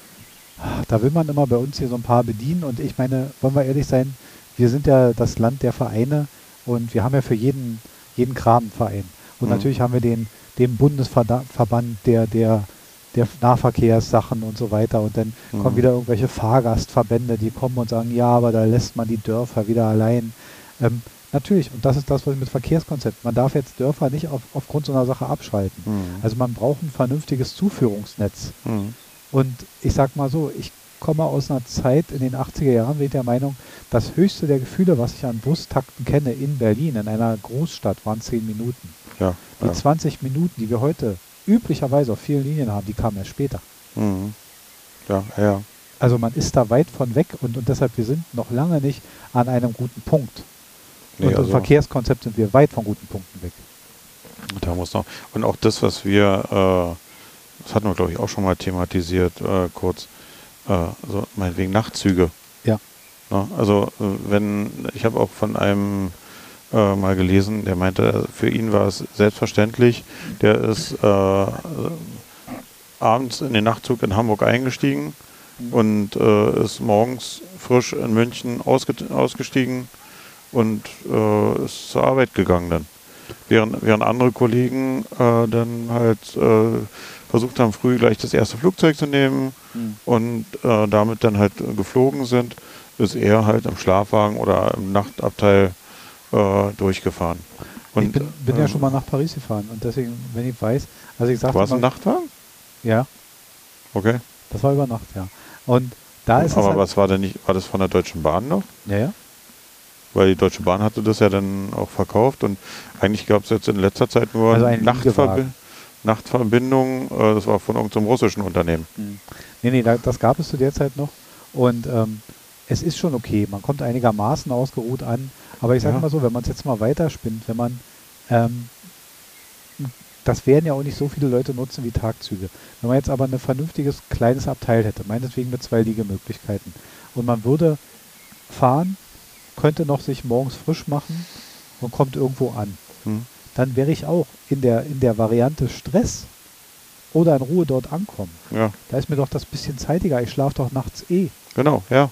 da will man immer bei uns hier so ein paar bedienen. Und ich meine, wollen wir ehrlich sein, wir sind ja das Land der Vereine und wir haben ja für jeden, jeden Kram einen Verein. Und Mhm. natürlich haben wir den, den Bundesverband der, der, der Nahverkehrssachen und so weiter. Und dann kommen Mhm. wieder irgendwelche Fahrgastverbände, die kommen und sagen, ja, aber da lässt man die Dörfer wieder allein. Ähm, natürlich, und das ist das, was ich mit Verkehrskonzept. Man darf jetzt Dörfer nicht auf, aufgrund so einer Sache abschalten. Mhm. Also man braucht ein vernünftiges Zuführungsnetz. Mhm. Und ich sag mal so, ich komme aus einer Zeit in den 80er Jahren, bin ich der Meinung, das höchste der Gefühle, was ich an Bustakten kenne in Berlin, in einer Großstadt, waren 10 Minuten. Ja. Die ja. 20 Minuten, die wir heute üblicherweise auf vielen Linien haben, die kamen erst später. Mhm. Ja, ja. Also man ist da weit von weg und, und deshalb, wir sind noch lange nicht an einem guten Punkt. Nee, und im also- Verkehrskonzept sind wir weit von guten Punkten weg. Da muss noch. Und auch das, was wir, äh, das hatten wir, glaube ich, auch schon mal thematisiert, äh, kurz, äh, also meinetwegen Nachtzüge. Ja. Ja, also äh, wenn, ich habe auch von einem äh, mal gelesen, der meinte, für ihn war es selbstverständlich, der ist äh, abends in den Nachtzug in Hamburg eingestiegen Mhm. und ist morgens frisch in München ausge ausgestiegen und äh, ist zur Arbeit gegangen dann. Während, während andere Kollegen äh, dann halt äh, versucht haben, früh gleich das erste Flugzeug zu nehmen und äh, damit dann halt geflogen sind, ist er halt im Schlafwagen oder im Nachtabteil äh, durchgefahren. Und, ich bin, bin ja ähm, schon mal nach Paris gefahren und deswegen, wenn ich weiß, also ich sage War es ein Nachtwagen? Ja, Okay. das war über Nacht, ja. Und da ist es Aber halt, was war denn nicht, war das von der Deutschen Bahn noch? ja, ja. Weil die Deutsche Bahn hatte das ja dann auch verkauft und eigentlich gab es jetzt in letzter Zeit nur Also Nachtverbi. Nachtverbindungen, äh, das war von irgendeinem russischen Unternehmen. Nee, nee, da, das gab es zu der Zeit noch. Und ähm, es ist schon okay. Man kommt einigermaßen ausgeruht an. Aber ich sage Ja. mal so, wenn man es jetzt mal weiterspinnt, wenn man, ähm, das werden ja auch nicht so viele Leute nutzen wie Tagzüge. Wenn man jetzt aber ein vernünftiges kleines Abteil hätte, meinetwegen mit zwei Liegemöglichkeiten, und man würde fahren, könnte noch sich morgens frisch machen und kommt irgendwo an, Hm. dann wäre ich auch in der, in der Variante Stress oder in Ruhe dort ankommen. Ja, Da ist mir doch das bisschen zeitiger. Ich schlafe doch nachts eh. genau, ja.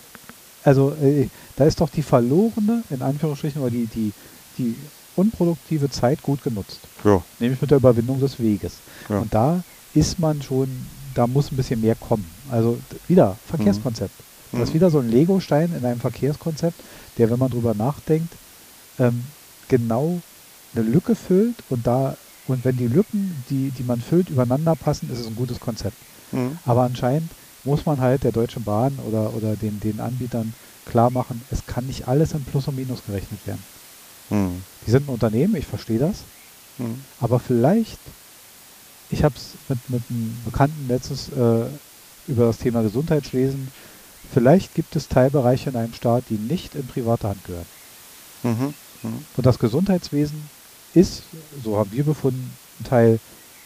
Also äh, da ist doch die verlorene, in Anführungsstrichen, oder die, die, die unproduktive Zeit gut genutzt. ja. Nämlich mit der Überwindung des Weges. Ja. Und da ist man schon, da muss ein bisschen mehr kommen. Also wieder Verkehrskonzept. Das ist Mhm. wieder so ein Lego-Stein in einem Verkehrskonzept, der, wenn man drüber nachdenkt, ähm, genau eine Lücke füllt und da und wenn die Lücken, die, die man füllt, übereinander passen, ist es ein gutes Konzept. Hm. Aber anscheinend muss man halt der Deutschen Bahn oder, oder den, den Anbietern klar machen, es kann nicht alles in Plus und Minus gerechnet werden. Hm. Die sind ein Unternehmen, ich verstehe das, Hm. aber vielleicht, ich habe es mit, mit einem Bekannten letztens äh, über das Thema Gesundheitswesen, vielleicht gibt es Teilbereiche in einem Staat, die nicht in private Hand gehören. Mhm. Mhm. Und das Gesundheitswesen ist, so haben wir befunden, ein Teil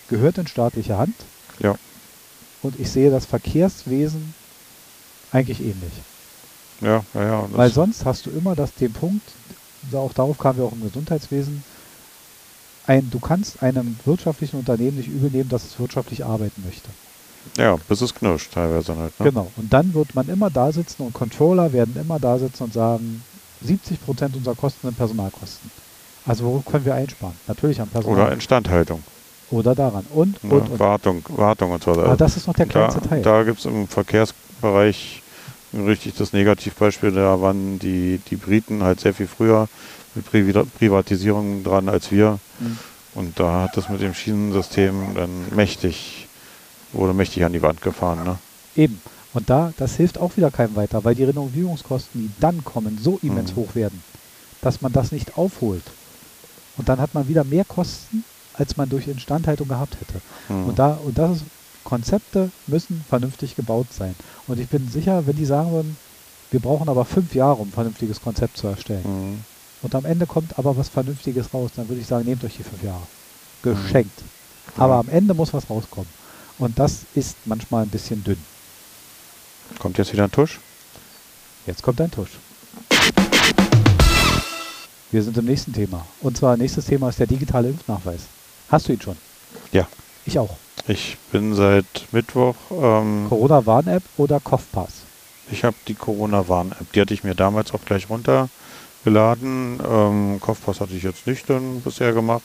gehört in staatliche Hand. Ja. Und ich sehe das Verkehrswesen eigentlich ähnlich. Ja, ja, ja. Weil sonst hast du immer das, den Punkt, auch darauf kamen wir auch im Gesundheitswesen, ein, du kannst einem wirtschaftlichen Unternehmen nicht übel nehmen, dass es wirtschaftlich arbeiten möchte. Ja, bis es knirscht teilweise halt. Ne? Genau. Und dann wird man immer da sitzen und Controller werden immer da sitzen und sagen, 70 Prozent unserer Kosten sind Personalkosten. Also worauf können wir einsparen? Natürlich am Personal. Oder Instandhaltung. Oder daran. Und, Ne? und, und. Wartung, Wartung und so weiter. Aber das ist noch der da kleinste Teil. da gibt es im Verkehrsbereich richtig das Negativbeispiel. Da waren die, die Briten halt sehr viel früher mit Privi- Privatisierung dran als wir. Mhm. Und da hat das mit dem Schienensystem dann mächtig, wurde mächtig an die Wand gefahren. Ne? Eben. Und da, das hilft auch wieder keinem weiter, weil die Renovierungskosten, die dann kommen, so immens Mhm. hoch werden, dass man das nicht aufholt. Und dann hat man wieder mehr Kosten, als man durch Instandhaltung gehabt hätte. Mhm. Und da, und das ist, Konzepte müssen vernünftig gebaut sein. Und ich bin sicher, wenn die sagen würden, wir brauchen aber fünf Jahre, um ein vernünftiges Konzept zu erstellen. Mhm. Und am Ende kommt aber was Vernünftiges raus, dann würde ich sagen, nehmt euch die fünf Jahre. Geschenkt. Aber am Ende muss was rauskommen. Und das ist manchmal ein bisschen dünn. Kommt jetzt wieder ein Tusch? Jetzt kommt ein Tusch. Wir sind im nächsten Thema. Und zwar nächstes Thema ist der digitale Impfnachweis. Hast du ihn schon? Ja. Ich auch. Ich bin seit Mittwoch, ähm, Corona-Warn-App oder Kopfpass? ich habe die Corona-Warn-App, die hatte ich mir damals auch gleich runtergeladen. Ähm, Kopfpass hatte ich jetzt nicht dann bisher gemacht.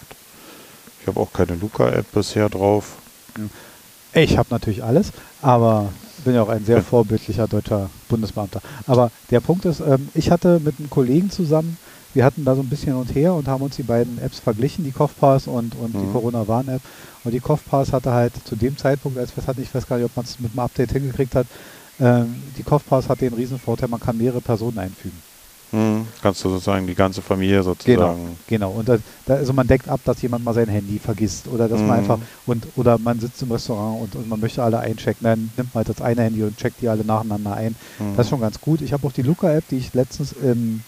Ich habe auch keine Luca-App bisher drauf. Ich habe natürlich alles, aber bin ja auch ein sehr vorbildlicher deutscher Bundesbeamter. Aber der Punkt ist, ähm, ich hatte mit einem Kollegen zusammen, wir hatten da so ein bisschen und her und haben uns die beiden Apps verglichen, die Kopfpass und, und die Mhm. Corona-Warn-App. Und die Kopfpass hatte halt zu dem Zeitpunkt, als wir es hatten, ich weiß gar nicht, ob man es mit einem Update hingekriegt hat, ähm, die Kopfpass hat den riesen Vorteil, man kann mehrere Personen einfügen. Hm, kannst du sozusagen die ganze Familie sozusagen. Genau, und da, also man deckt ab, dass jemand mal sein Handy vergisst oder dass man Mhm. einfach und oder man sitzt im Restaurant und, und man möchte alle einchecken, dann nimmt man halt das eine Handy und checkt die alle nacheinander ein. Hm. Das ist schon ganz gut. Ich habe auch die Luca-App, die ich letztens im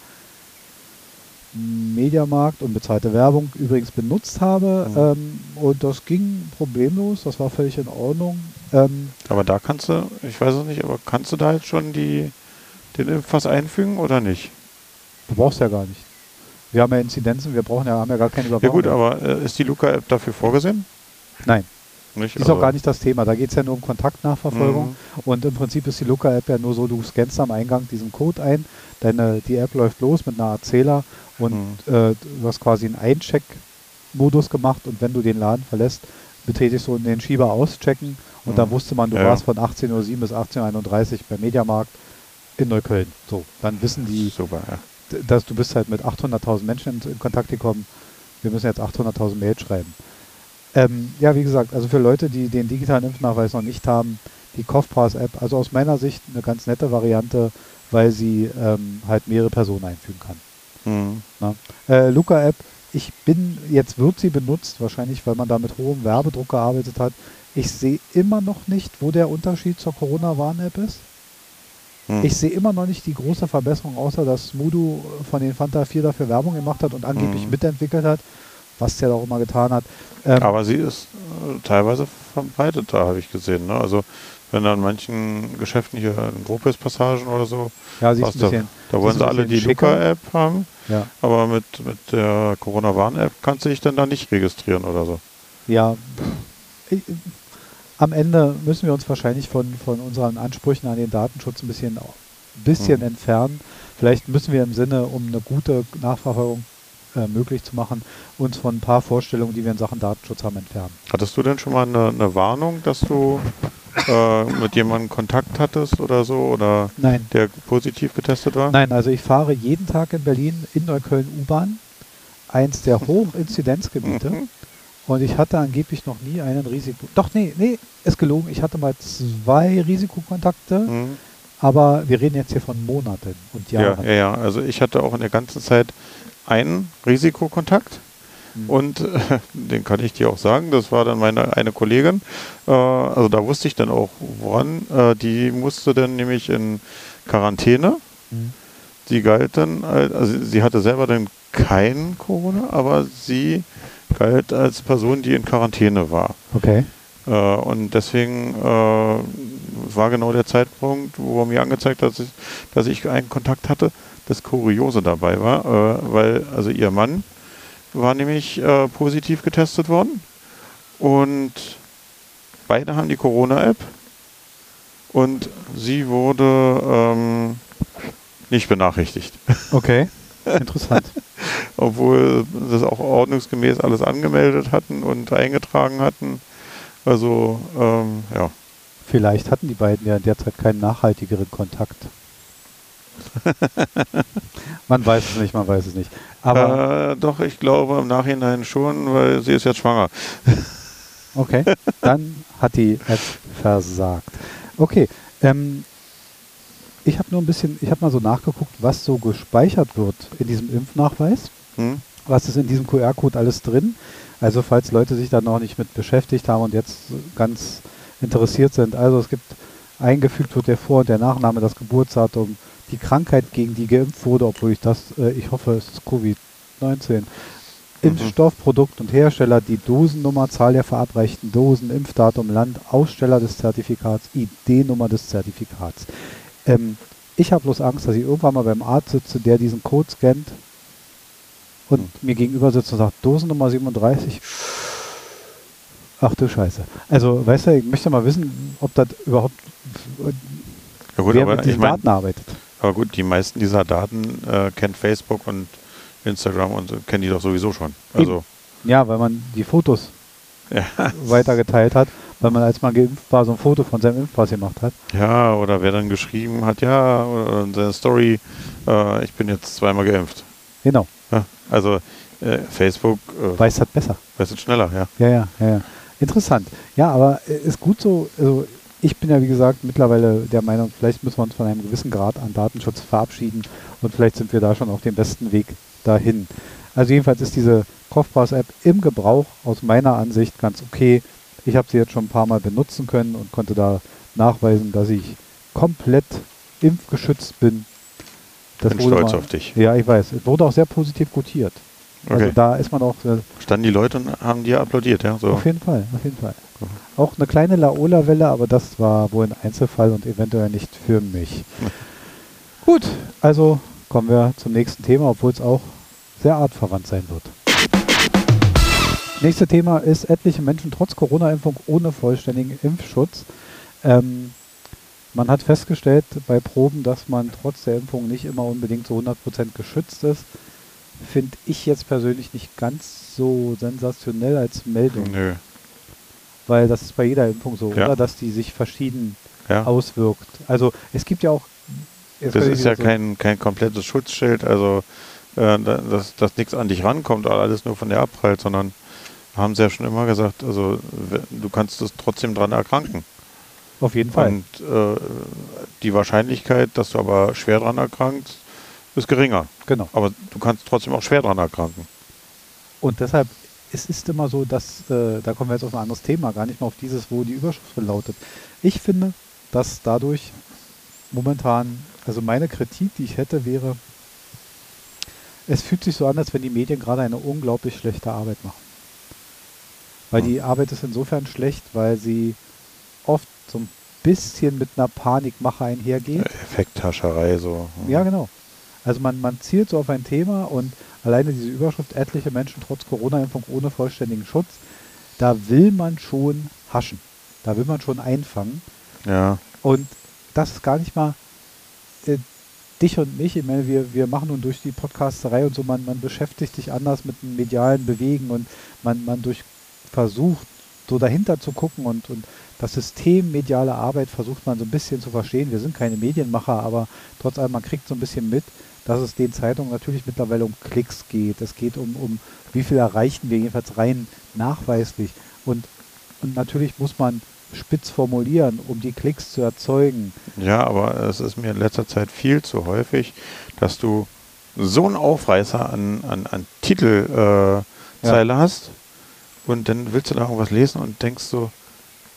Mediamarkt und bezahlte Werbung übrigens benutzt habe. Mhm. Ähm, und das ging problemlos, das war völlig in Ordnung. Ähm, Aber da kannst du, ich weiß es nicht, aber kannst du da jetzt schon die, den Impfpass einfügen oder nicht? Du brauchst ja gar nicht. Wir haben ja Inzidenzen, wir brauchen ja, haben ja gar keine Ja Überwachung. gut, aber äh, ist die Luca-App dafür vorgesehen? Nein, Nicht? ist auch gar nicht das Thema. Da geht es ja nur um Kontaktnachverfolgung. Mhm. Und im Prinzip ist die Luca-App ja nur so, du scannst am Eingang diesen Code ein, deine, die App läuft los mit einer Art Zähler und Mhm. äh, du hast quasi einen Eincheck-Modus gemacht und wenn du den Laden verlässt, betätigst du den Schieber auschecken und Mhm. dann wusste man, du Ja. warst von 18.07 bis 18.31 beim Mediamarkt in Neukölln. So, dann wissen die, Super, ja. Dass du bist halt mit 800.000 Menschen in, in Kontakt gekommen. Wir müssen jetzt 800.000 Mails schreiben. Ähm, ja, wie gesagt, also für Leute, die den digitalen Impfnachweis noch nicht haben, die Kopfpass-App, also aus meiner Sicht eine ganz nette Variante, weil sie ähm, halt mehrere Personen einfügen kann. Mhm. Äh, Luca-App, ich bin, jetzt wird sie benutzt, wahrscheinlich, weil man da mit hohem Werbedruck gearbeitet hat. Ich sehe immer noch nicht, wo der Unterschied zur Corona-Warn-App ist. Mhm. Ich sehe immer noch nicht die große Verbesserung, außer dass Smudo von den Fanta 4 dafür Werbung gemacht hat und angeblich Mhm. mitentwickelt hat, was der auch immer getan hat. Ähm, Aber sie ist äh, teilweise verbreitet da, habe ich gesehen. Ne? Also wenn da in manchen Geschäften hier in Gropius-Passagen oder so, ja, sie ist was ein da, bisschen, da wollen sie alle die. Luca-App haben, ja, aber mit, mit der Corona-Warn-App kannst du dich dann da nicht registrieren oder so. ja. Ich, am Ende müssen wir uns wahrscheinlich von, von unseren Ansprüchen an den Datenschutz ein bisschen, bisschen Mhm. entfernen. Vielleicht müssen wir im Sinne, um eine gute Nachverfolgung äh, möglich zu machen, uns von ein paar Vorstellungen, die wir in Sachen Datenschutz haben, entfernen. Hattest du denn schon mal eine, eine Warnung, dass du äh, mit jemandem Kontakt hattest oder so oder Nein. der positiv getestet war? Nein, also ich fahre jeden Tag in Berlin in Neukölln U-Bahn, eins der Hochinzidenzgebiete. Und ich hatte angeblich noch nie einen Risiko. Doch, nee, nee, ist gelogen. Ich hatte mal zwei Risikokontakte, Mhm. aber wir reden jetzt hier von Monaten und Ja, Jahren. ja, ja. Also ich hatte auch in der ganzen Zeit einen Risikokontakt Mhm. und äh, den kann ich dir auch sagen, das war dann meine eine Kollegin. Äh, also da wusste ich dann auch, woran. Äh, die musste dann nämlich in Quarantäne. Mhm. Sie galt dann, als- also sie hatte selber dann kein Corona, aber sie galt als Person, die in Quarantäne war. Okay. Äh, und deswegen äh, war genau der Zeitpunkt, wo er mir angezeigt hat, dass ich, dass ich einen Kontakt hatte, das Kuriose dabei war, äh, weil also ihr Mann war nämlich äh, positiv getestet worden und beide haben die Corona-App und sie wurde ähm, nicht benachrichtigt, Okay. Interessant. obwohl das auch ordnungsgemäß alles angemeldet hatten und eingetragen hatten. Also ähm, ja. Vielleicht hatten die beiden ja in der Zeit keinen nachhaltigeren Kontakt. man weiß es nicht, man weiß es nicht. Aber äh, doch, ich glaube im Nachhinein schon, weil sie ist jetzt schwanger. okay, dann hat die App versagt. Okay, ähm, ich habe nur ein bisschen, ich habe mal so nachgeguckt, was so gespeichert wird in diesem Impfnachweis. Hm? Was ist in diesem QR-Code alles drin? Also falls Leute sich da noch nicht mit beschäftigt haben und jetzt ganz interessiert sind. Also es gibt eingefügt wird der Vor- und der Nachname, das Geburtsdatum, die Krankheit, gegen die geimpft wurde, obwohl ich das, äh, ich hoffe, es ist Covid-19. Mhm. Impfstoff, Produkt und Hersteller, die Dosennummer, Zahl der verabreichten Dosen, Impfdatum, Land, Aussteller des Zertifikats, ID-Nummer des Zertifikats. Ähm, ich habe bloß Angst, dass ich irgendwann mal beim Arzt sitze, der diesen Code scannt und Hm. mir gegenüber sitzt und sagt, Dosennummer 37. Ach du Scheiße. Also, weißt du, ich möchte mal wissen, ob das überhaupt Ja gut, wer aber mit ich diesen meine, Daten arbeitet. aber gut, die meisten dieser Daten äh, kennt Facebook und Instagram und so, kennen die doch sowieso schon. Also, Ja, weil man die Fotos ja. weitergeteilt hat, weil man, als man geimpft war, so ein Foto von seinem Impfpass gemacht hat. ja, oder wer dann geschrieben hat, ja, oder in seiner Story, äh, ich bin jetzt zweimal geimpft. Genau, Ja, also äh, Facebook äh, weiß das besser. weiß es schneller, ja. Ja, ja, ja, ja. Interessant. Ja, aber äh, ist gut so. Also ich bin ja, wie gesagt, mittlerweile der Meinung, vielleicht müssen wir uns von einem gewissen Grad an Datenschutz verabschieden und vielleicht sind wir da schon auf dem besten Weg dahin. Also jedenfalls ist diese Kopfpass-App im Gebrauch aus meiner Ansicht ganz okay. Ich habe sie jetzt schon ein paar Mal benutzen können und konnte da nachweisen, dass ich komplett impfgeschützt bin. Das bin stolz mal- auf dich. Ja, ich weiß. Es wurde auch sehr positiv gutiert. Also Okay. da ist man auch äh, Standen die Leute und haben dir applaudiert, ja? So. auf jeden Fall, auf jeden Fall. Mhm. Auch eine kleine Laola-Welle, aber das war wohl ein Einzelfall und eventuell nicht für mich. Mhm. Gut, also kommen wir zum nächsten Thema, obwohl es auch sehr artverwandt sein wird. Nächste Thema ist etliche Menschen trotz Corona-Impfung ohne vollständigen Impfschutz. Ähm, man hat festgestellt bei Proben, dass man trotz der Impfung nicht immer unbedingt zu 100% geschützt ist. Finde ich jetzt persönlich nicht ganz so sensationell als Meldung. Nö. Weil das ist bei jeder Impfung so, Ja. oder? Dass die sich verschieden Ja. auswirkt. Also es gibt ja auch. Das ist ja so- kein, kein komplettes Schutzschild, also äh, da- dass, dass nichts an dich rankommt, alles nur von der abprallt, sondern haben sie ja schon immer gesagt, also du kannst es trotzdem dran erkranken. Auf jeden Fall. Und äh, die Wahrscheinlichkeit, dass du aber schwer dran erkrankst, ist geringer. genau. Aber du kannst trotzdem auch schwer dran erkranken. Und deshalb, es ist immer so, dass, äh, da kommen wir jetzt auf ein anderes Thema, gar nicht mal auf dieses, wo die Überschrift lautet. Ich finde, dass dadurch momentan, also meine Kritik, die ich hätte, wäre, es fühlt sich so an, als wenn die Medien gerade eine unglaublich schlechte Arbeit machen. Weil Hm. die Arbeit ist insofern schlecht, weil sie oft so ein bisschen mit einer Panikmache einhergeht. Effekthascherei so. Ja, genau. Also man, man zielt so auf ein Thema und alleine diese Überschrift, etliche Menschen trotz Corona-Impfung ohne vollständigen Schutz, da will man schon haschen. Da will man schon einfangen. Ja. Und das ist gar nicht mal äh, dich und mich. Ich meine, wir, wir machen nun durch die Podcasterei und so, man, man beschäftigt sich anders mit dem medialen Bewegen und man, man durch versucht, so dahinter zu gucken und, und das System mediale Arbeit versucht man so ein bisschen zu verstehen. Wir sind keine Medienmacher, aber trotz allem, man kriegt so ein bisschen mit, dass es den Zeitungen natürlich mittlerweile um Klicks geht. Es geht um, um wie viel erreichten wir jedenfalls rein nachweislich. Und, und natürlich muss man spitz formulieren, um die Klicks zu erzeugen. Ja, aber es ist mir in letzter Zeit viel zu häufig, dass du so einen Aufreißer an, an, an Titelzeile äh, Zeile hast und dann willst du da irgendwas lesen und denkst so,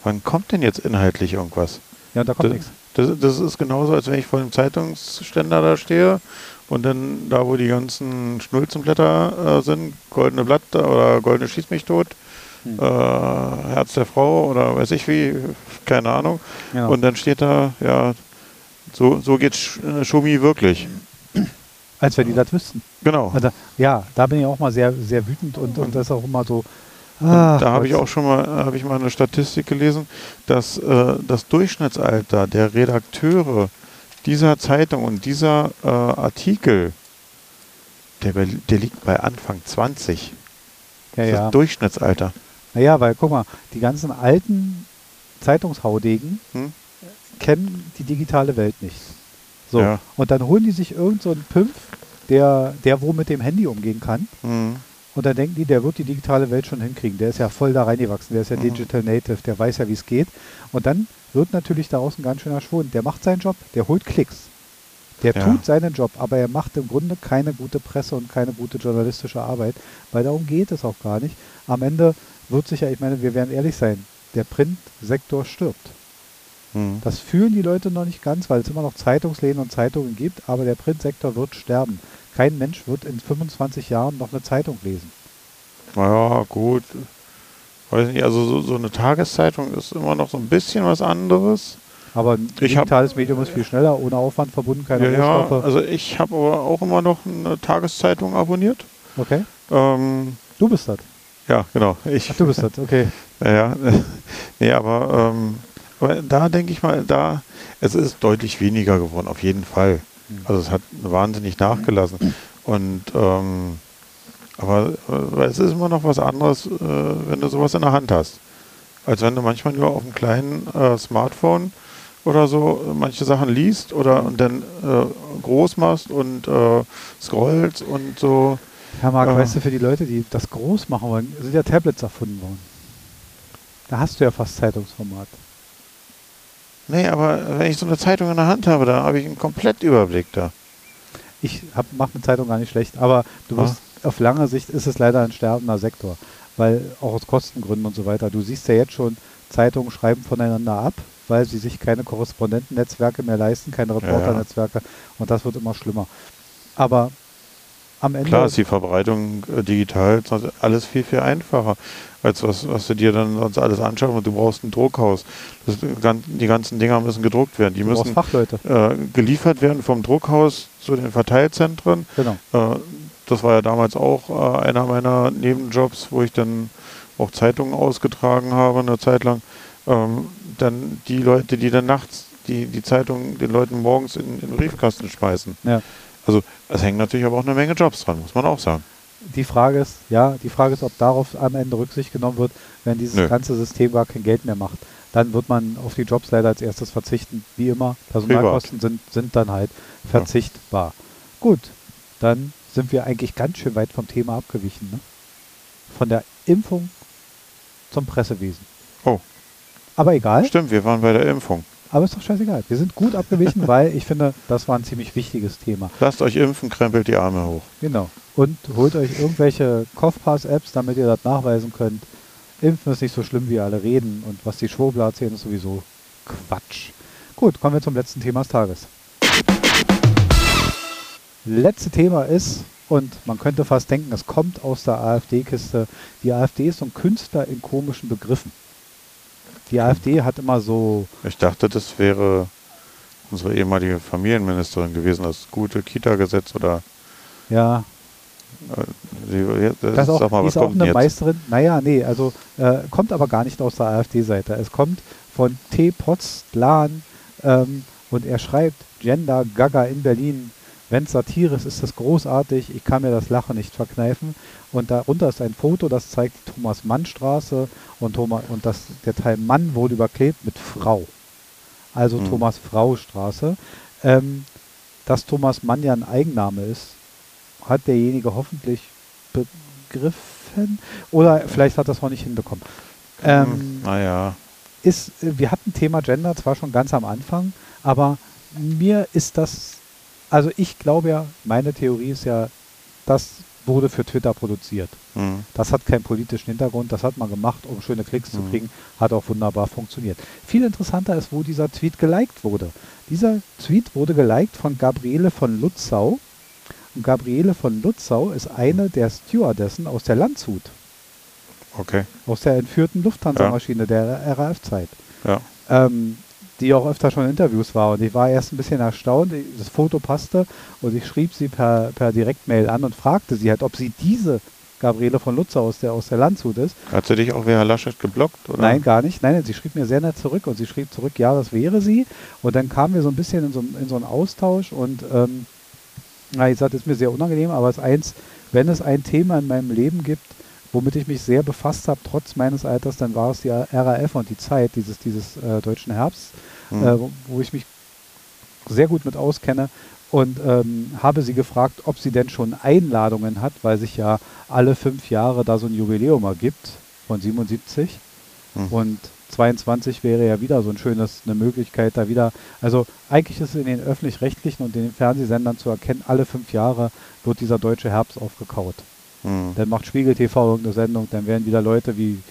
wann kommt denn jetzt inhaltlich irgendwas? Ja, da kommt nichts. das, das ist genauso, als wenn ich vor dem Zeitungsständer da stehe und dann da, wo die ganzen Schnulzenblätter äh, sind, goldene Blatt oder goldene Schieß mich tot, Hm. äh, Herz der Frau oder weiß ich wie, keine Ahnung. Genau. Und dann steht da, ja, so, so geht Sch äh, Schumi wirklich. Als wenn die das wüssten. Genau. Also, ja, da bin ich auch mal sehr, sehr wütend und, und das ist auch immer so. Ah, da habe ich auch schon mal, habe ich mal eine Statistik gelesen, dass äh, das Durchschnittsalter der Redakteure dieser Zeitung und dieser äh, Artikel, der, der liegt bei Anfang 20. Ja, Das ja. Durchschnittsalter. Naja, weil guck mal, die ganzen alten Zeitungshaudegen Hm? kennen die digitale Welt nicht. So. Ja. Und dann holen die sich irgend so einen Pimpf, der, der wo mit dem Handy umgehen kann. Mhm. Und dann denken die, der wird die digitale Welt schon hinkriegen. Der ist ja voll da reingewachsen, der ist ja Mhm. Digital Native, der weiß ja, wie es geht. Und dann wird natürlich daraus ein ganz schöner Schwund. Der macht seinen Job, der holt Klicks. Der Ja. tut seinen Job, aber er macht im Grunde keine gute Presse und keine gute journalistische Arbeit, weil darum geht es auch gar nicht. Am Ende wird sich ja, ich meine, wir werden ehrlich sein, der Printsektor stirbt. Mhm. Das fühlen die Leute noch nicht ganz, weil es immer noch Zeitungsläden und Zeitungen gibt, aber der Printsektor wird sterben. Kein Mensch wird in 25 Jahren noch eine Zeitung lesen. Naja, gut. Weiß nicht, also so, so eine Tageszeitung ist immer noch so ein bisschen was anderes. Aber ein Ich hab- digitales Medium ist viel schneller, ohne Aufwand verbunden, keine Ja, Rohstoffe. also ich habe aber auch immer noch eine Tageszeitung abonniert. Okay, Ähm, du bist das. ja, genau. Ich, Ach, du bist das, okay. Ja, nee, aber, ähm, aber da denke ich mal, da, es ist deutlich weniger geworden, auf jeden Fall. Hm. Also es hat wahnsinnig nachgelassen. Und ähm, aber äh, es ist immer noch was anderes, äh, wenn du sowas in der Hand hast. Als wenn du manchmal nur auf einem kleinen äh, Smartphone oder so äh, manche Sachen liest oder und dann äh, groß machst und äh, scrollst und so. Herr Marc, weißt du, für die Leute, die das groß machen wollen, sind ja Tablets erfunden worden. Da hast du ja fast Zeitungsformat. Nee, aber wenn ich so eine Zeitung in der Hand habe, dann habe ich einen Komplettüberblick da. Ich hab, mach eine Zeitung gar nicht schlecht, aber du Ah. musst, auf lange Sicht ist es leider ein sterbender Sektor. Weil auch aus Kostengründen und so weiter. Du siehst ja jetzt schon, Zeitungen schreiben voneinander ab, weil sie sich keine Korrespondentennetzwerke mehr leisten, keine Reporternetzwerke und das wird immer schlimmer. Aber am Ende. Klar ist die Verbreitung äh, digital alles viel, viel einfacher, als was, was du dir dann sonst alles anschaust und du brauchst ein Druckhaus. Das, die ganzen Dinger müssen gedruckt werden. Die du müssen Fachleute. äh, geliefert werden vom Druckhaus zu den Verteilzentren. Genau. Äh, das war ja damals auch äh, einer meiner Nebenjobs, wo ich dann auch Zeitungen ausgetragen habe, eine Zeit lang. Ähm, dann die Leute, die dann nachts die, die Zeitungen den Leuten morgens in, in den Briefkasten schmeißen. Ja. Also es hängen natürlich aber auch eine Menge Jobs dran, muss man auch sagen. Die Frage ist, ja, die Frage ist, ob darauf am Ende Rücksicht genommen wird, wenn dieses Nö. ganze System gar kein Geld mehr macht. Dann wird man auf die Jobs leider als erstes verzichten. Wie immer, Personalkosten sind, sind dann halt verzichtbar. Gut, dann sind wir eigentlich ganz schön weit vom Thema abgewichen. Ne? Von der Impfung zum Pressewesen. Oh. Aber egal, Stimmt, wir waren bei der Impfung. Aber ist doch scheißegal. Wir sind gut abgewichen, weil ich finde, das war ein ziemlich wichtiges Thema. Lasst euch impfen, krempelt die Arme hoch. Genau. Und holt euch irgendwelche Kopfpass-Apps, damit ihr das nachweisen könnt. Impfen ist nicht so schlimm, wie alle reden. Und was die Schwurbler erzählen, ist sowieso Quatsch. Gut, kommen wir zum letzten Thema des Tages. Letzte Thema ist, und man könnte fast denken, es kommt aus der AfD-Kiste. Die AfD ist so ein Künstler in komischen Begriffen. Die AfD hat immer so Ich dachte, das wäre unsere ehemalige Familienministerin gewesen, das gute Kita-Gesetz oder ja, äh, das, Das auch, sag mal, was ist auch eine jetzt? Meisterin. Naja, nee, also äh, kommt aber gar nicht aus der AfD-Seite. Es kommt von T. Potzlan ähm, und er schreibt Gender Gaga in Berlin. Wenn Satire ist, ist das großartig. Ich kann mir das Lachen nicht verkneifen. Und darunter ist ein Foto, das zeigt die Thomas-Mann-Straße und, Thomas, und das, der Teil Mann wurde überklebt mit Frau. Also Hm. Thomas-Frau-Straße. Ähm, dass Thomas Mann ja ein Eigenname ist, hat derjenige hoffentlich begriffen. Oder vielleicht hat es auch nicht hinbekommen. Ähm, Hm, naja, ist, wir hatten Thema Gender zwar schon ganz am Anfang, aber mir ist das, also ich glaube ja, meine Theorie ist ja, das wurde für Twitter produziert. hm, Das hat keinen politischen Hintergrund, das hat man gemacht, um schöne Klicks zu Mhm. kriegen, hat auch wunderbar funktioniert. Viel interessanter ist, wo dieser Tweet geliked wurde. Dieser Tweet wurde geliked von Gabriele von Lutzau. Und Gabriele von Lutzau ist eine der Stewardessen aus der Landshut, okay, aus der entführten Lufthansa-Maschine der RAF-Zeit. ja. ähm, die auch öfter schon in Interviews war. Und ich war erst ein bisschen erstaunt. Das Foto passte und ich schrieb sie per, per Direktmail an und fragte sie halt, ob sie diese Gabriele von Lutzer aus der, aus der Landshut ist. Hat sie dich auch wie Herr Laschet geblockt? Oder? Nein, gar nicht. Nein, sie schrieb mir sehr nett zurück und sie schrieb zurück, ja, das wäre sie. Und dann kamen wir so ein bisschen in so, in so einen Austausch und ähm, na, ich sagte, das ist mir sehr unangenehm, aber es ist eins, wenn es ein Thema in meinem Leben gibt, womit ich mich sehr befasst habe, trotz meines Alters, dann war es die RAF und die Zeit dieses, dieses äh, deutschen Herbst, Hm. äh, wo, wo ich mich sehr gut mit auskenne und ähm, habe sie gefragt, ob sie denn schon Einladungen hat, weil sich ja alle fünf Jahre da so ein Jubiläum ergibt von 77 hm. und 22 wäre ja wieder so ein schönes, eine Möglichkeit da wieder, also eigentlich ist es in den öffentlich-rechtlichen und den Fernsehsendern zu erkennen, alle fünf Jahre wird dieser deutsche Herbst aufgekaut. Hm. Dann macht Spiegel TV irgendeine Sendung, dann werden wieder Leute wie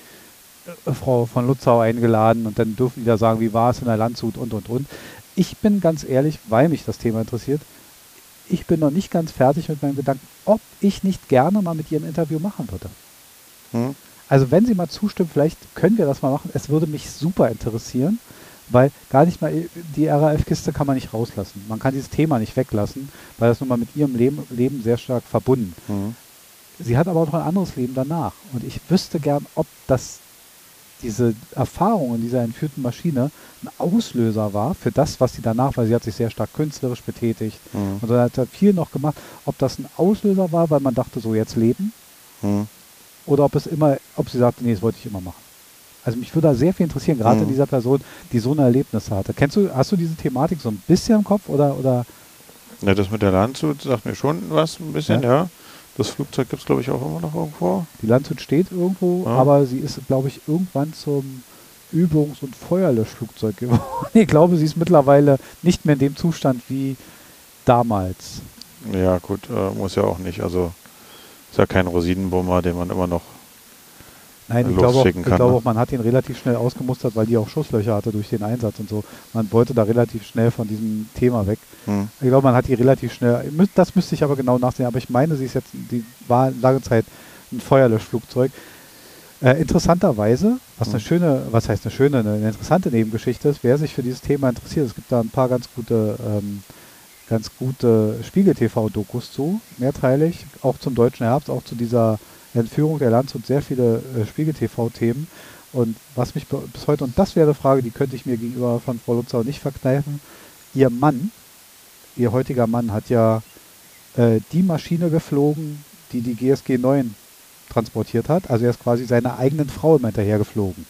äh, Frau von Lutzau eingeladen und dann dürfen wieder sagen, wie war es in der Landshut und und und. Ich bin ganz ehrlich, weil mich das Thema interessiert, ich bin noch nicht ganz fertig mit meinem Gedanken, ob ich nicht gerne mal mit ihr ein Interview machen würde. Hm. Also wenn sie mal zustimmt, vielleicht können wir das mal machen. Es würde mich super interessieren, weil gar nicht mal die RAF-Kiste kann man nicht rauslassen. Man kann dieses Thema nicht weglassen, weil das nun mal mit ihrem Leben, Leben sehr stark verbunden. Mhm. Sie hat aber auch noch ein anderes Leben danach. Und ich wüsste gern, ob das diese Erfahrung in dieser entführten Maschine ein Auslöser war für das, was sie danach, weil sie hat sich sehr stark künstlerisch betätigt mhm. und so hat viel noch gemacht, ob das ein Auslöser war, weil man dachte, so jetzt leben, mhm. oder ob es immer, ob sie sagte, nee, das wollte ich immer machen. Also mich würde da sehr viel interessieren, gerade mhm. dieser Person, die so ein Erlebnis hatte. Kennst du, hast du diese Thematik so ein bisschen im Kopf oder, oder? Ja, das mit der Landshut sagt mir schon was, ein bisschen, ja. ja. Das Flugzeug gibt es, glaube ich, auch immer noch irgendwo. Die Landshut steht irgendwo, ja. aber sie ist, glaube ich, irgendwann zum Übungs- und Feuerlöschflugzeug geworden. ich glaube, sie ist mittlerweile nicht mehr in dem Zustand wie damals. Ja, gut, äh, muss ja auch nicht. Also ist ja kein Rosinenbomber, den man immer noch Nein, ich glaube, auch, ich glaube ne? auch, man hat ihn relativ schnell ausgemustert, weil die auch Schusslöcher hatte durch den Einsatz und so. Man wollte da relativ schnell von diesem Thema weg. Hm. Ich glaube, man hat die relativ schnell, das müsste ich aber genau nachsehen, aber ich meine, sie ist jetzt, die war lange Zeit ein Feuerlöschflugzeug. Äh, interessanterweise, was eine hm. schöne, was heißt eine schöne, eine, eine, interessante Nebengeschichte ist, wer sich für dieses Thema interessiert, es gibt da ein paar ganz gute, ähm, ganz gute Spiegel-TV-Dokus zu, mehrteilig, auch zum deutschen Herbst, auch zu dieser Entführung der Lanz und sehr viele äh, Spiegel-TV-Themen. Und was mich bis heute, und das wäre eine Frage, die könnte ich mir gegenüber von Frau Lutzau nicht verkneifen. Ihr Mann, ihr heutiger Mann, hat ja äh, die Maschine geflogen, die die GSG 9 transportiert hat. Also er ist quasi seiner eigenen Frau immer hinterher geflogen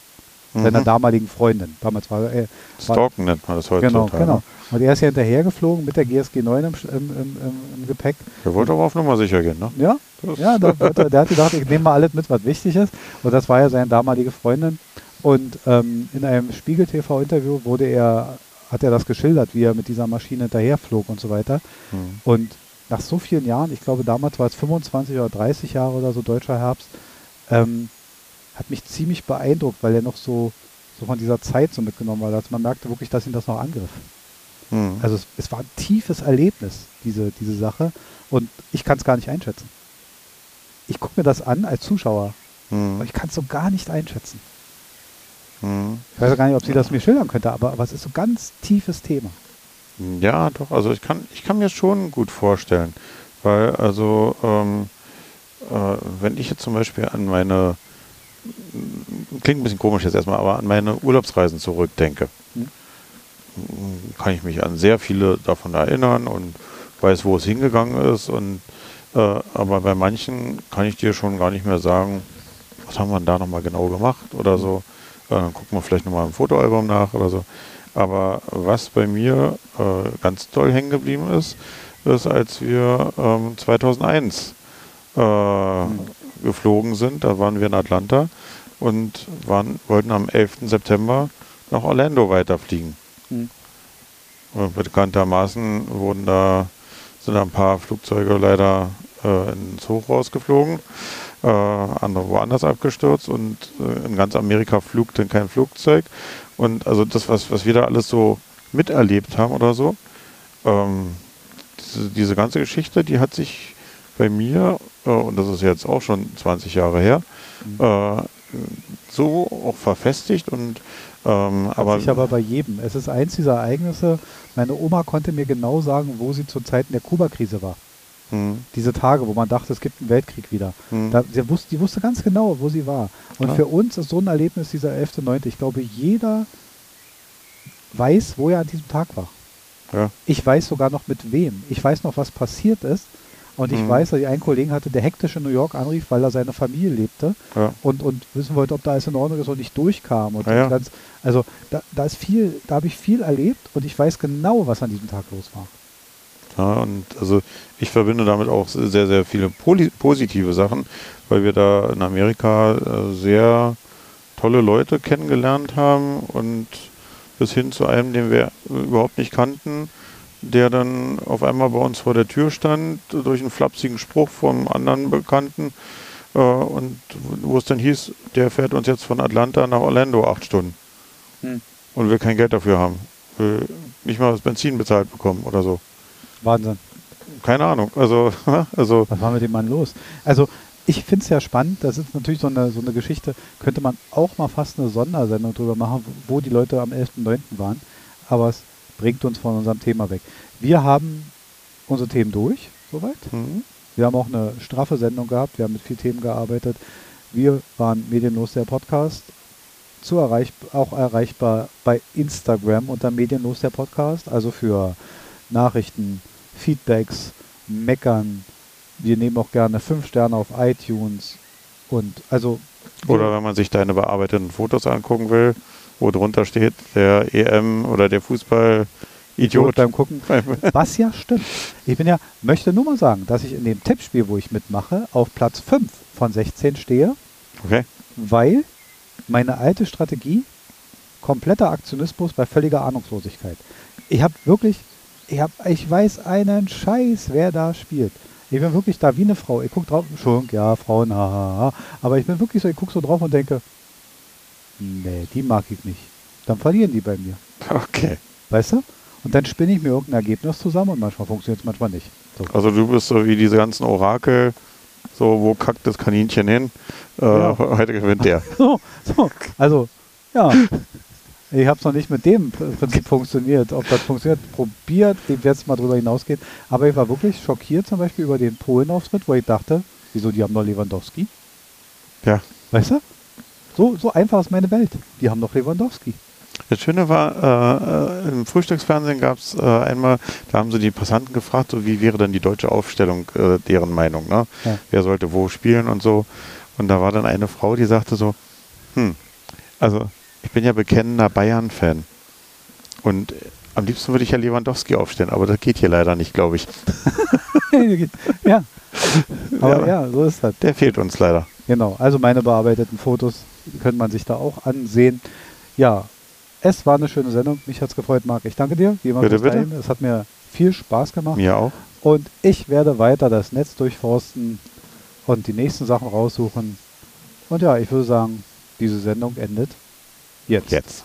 mhm. seiner damaligen Freundin. Damals war er. Stalken nennt man das heute. Genau, total, genau. Ne? Und er ist ja hinterhergeflogen mit der GSG 9 im, im, im, im Gepäck. Der wollte aber auf Nummer sicher gehen, ne? Ja, ja der, der, der, hat gedacht, ich nehme mal alles mit, was wichtig ist. Und das war ja seine damalige Freundin. Und ähm, in einem Spiegel-TV-Interview wurde er, hat er das geschildert, wie er mit dieser Maschine hinterherflog und so weiter. Mhm. Und nach so vielen Jahren, ich glaube damals war es 25 oder 30 Jahre oder so deutscher Herbst, ähm, hat mich ziemlich beeindruckt, weil er noch so, so von dieser Zeit so mitgenommen war. Also man merkte wirklich, dass ihn das noch angriff. Mhm. Also es, es, war ein tiefes Erlebnis, diese, diese Sache. Und ich kann es gar nicht einschätzen. Ich gucke mir das an als Zuschauer, mhm. aber ich kann es so gar nicht einschätzen. Mhm. Ich weiß gar nicht, ob sie das mir schildern könnte, aber, aber es ist so ein ganz tiefes Thema. Ja, doch, also ich kann, ich kann mir schon gut vorstellen, weil also ähm, äh, wenn ich jetzt zum Beispiel an meine klingt ein bisschen komisch jetzt erstmal, aber an meine Urlaubsreisen zurückdenke, mhm. Kann ich mich an sehr viele davon erinnern und weiß, wo es hingegangen ist. Und, äh, aber bei manchen kann ich dir schon gar nicht mehr sagen, was haben wir da nochmal genau gemacht oder so. Äh, dann gucken wir vielleicht nochmal im Fotoalbum nach oder so. Aber was bei mir äh, ganz toll hängen geblieben ist, ist, als wir ähm, 2001 äh, mhm. geflogen sind, da waren wir in Atlanta und waren, wollten am 11. September nach Orlando weiterfliegen. Mhm. bekanntermaßen wurden da, sind da ein paar Flugzeuge leider äh, ins Hochhaus geflogen, äh, andere woanders abgestürzt und äh, in ganz Amerika flog dann kein Flugzeug. Und also das, was, was wir da alles so miterlebt haben oder so, ähm, diese, diese ganze Geschichte, die hat sich bei mir, äh, und das ist jetzt auch schon 20 Jahre her, mhm. äh, so auch verfestigt und ähm, Hat aber, sich aber bei jedem. Es ist eins dieser Ereignisse, meine Oma konnte mir genau sagen, wo sie zu Zeiten der Kuba-Krise war. Mhm. Diese Tage, wo man dachte, es gibt einen Weltkrieg wieder. Mhm. Da, sie wusste, die wusste ganz genau, wo sie war. Und ja. für uns ist so ein Erlebnis dieser 11.9. Ich glaube, jeder weiß, wo er an diesem Tag war. Ja. Ich weiß sogar noch mit wem. Ich weiß noch, was passiert ist, Und ich Mhm. weiß, dass ich einen Kollegen hatte, der hektisch in New York anrief, weil er seine Familie lebte Ja. und, und wissen wollte, ob da alles in Ordnung ist und nicht durchkam. Und Ja. Ganz, also da, da ist viel, da habe ich viel erlebt und ich weiß genau, was an diesem Tag los war. Ja, und also ich verbinde damit auch sehr, sehr viele positive Sachen, weil wir da in Amerika äh, sehr tolle Leute kennengelernt haben und bis hin zu einem, den wir überhaupt nicht kannten, der dann auf einmal bei uns vor der Tür stand, durch einen flapsigen Spruch vom anderen Bekannten äh, und wo es dann hieß, der fährt uns jetzt von Atlanta nach Orlando acht Stunden Hm. und wir kein Geld dafür haben. Wir nicht mal das Benzin bezahlt bekommen oder so. Wahnsinn. Keine Ahnung. Also, also Was war mit dem Mann los? Also ich finde es ja spannend, das ist natürlich so eine, so eine Geschichte, könnte man auch mal fast eine Sondersendung drüber machen, wo die Leute am 11.09. waren, aber es bringt uns von unserem Thema weg. Wir haben unsere Themen durch, soweit. hm, Wir haben auch eine straffe Sendung gehabt, wir haben mit vielen Themen gearbeitet. Wir waren Medienlos der Podcast, zu erreich auch erreichbar bei Instagram unter Medienlos der Podcast, also für Nachrichten, Feedbacks, Meckern. Wir nehmen auch gerne 5 Sterne auf iTunes und also oder wenn man sich deine bearbeiteten Fotos angucken will, wo drunter steht, der EM oder der Fußball Idiot beim Gucken. Was ja stimmt. Ich bin ja, möchte nur mal sagen, dass ich in dem Tippspiel, wo ich mitmache, auf Platz 5 von 16 stehe, Okay. weil meine alte Strategie kompletter Aktionismus bei völliger Ahnungslosigkeit. Ich habe wirklich, ich, hab, ich weiß einen Scheiß, wer da spielt. Ich bin wirklich da wie eine Frau. Ich gucke drauf, schon, ja, Frauen, haha. Aber ich bin wirklich so, ich gucke so drauf und denke, nee, die mag ich nicht. Dann verlieren die bei mir. Okay. Weißt du? Und dann spinne ich mir irgendein Ergebnis zusammen und manchmal funktioniert es, manchmal nicht. So. Also du bist so wie diese ganzen Orakel, so wo kackt das Kaninchen hin? Äh, Ja. Heute gewinnt der. So, so. Also, ja. Ich habe es noch nicht mit dem Pr- Prinzip funktioniert. Ob das funktioniert, probiert. Werde es mal drüber hinausgehen. Aber ich war wirklich schockiert zum Beispiel über den Polen-Auftritt, wo ich dachte, wieso, die haben doch Lewandowski. Ja. Weißt du? So, so einfach ist meine Welt. Die haben doch Lewandowski. Das Schöne war, äh, äh, im Frühstücksfernsehen gab es äh, einmal, da haben sie die Passanten gefragt, so wie wäre denn die deutsche Aufstellung, äh, deren Meinung, ne? Ja. Wer sollte wo spielen und so. Und da war dann eine Frau, die sagte so, hm, also ich bin ja bekennender Bayern-Fan. Und äh, am liebsten würde ich ja Lewandowski aufstellen, aber das geht hier leider nicht, glaube ich. ja. Aber Ja. ja, so ist das. Der fehlt uns leider. Genau, also meine bearbeiteten Fotos könnte man sich da auch ansehen. Ja, es war eine schöne Sendung. Mich hat es gefreut, Marc. Ich danke dir. Bitte, bitte. Es hat mir viel Spaß gemacht. Mir auch. Und ich werde weiter das Netz durchforsten und die nächsten Sachen raussuchen. Und ja, ich würde sagen, diese Sendung endet jetzt. Jetzt.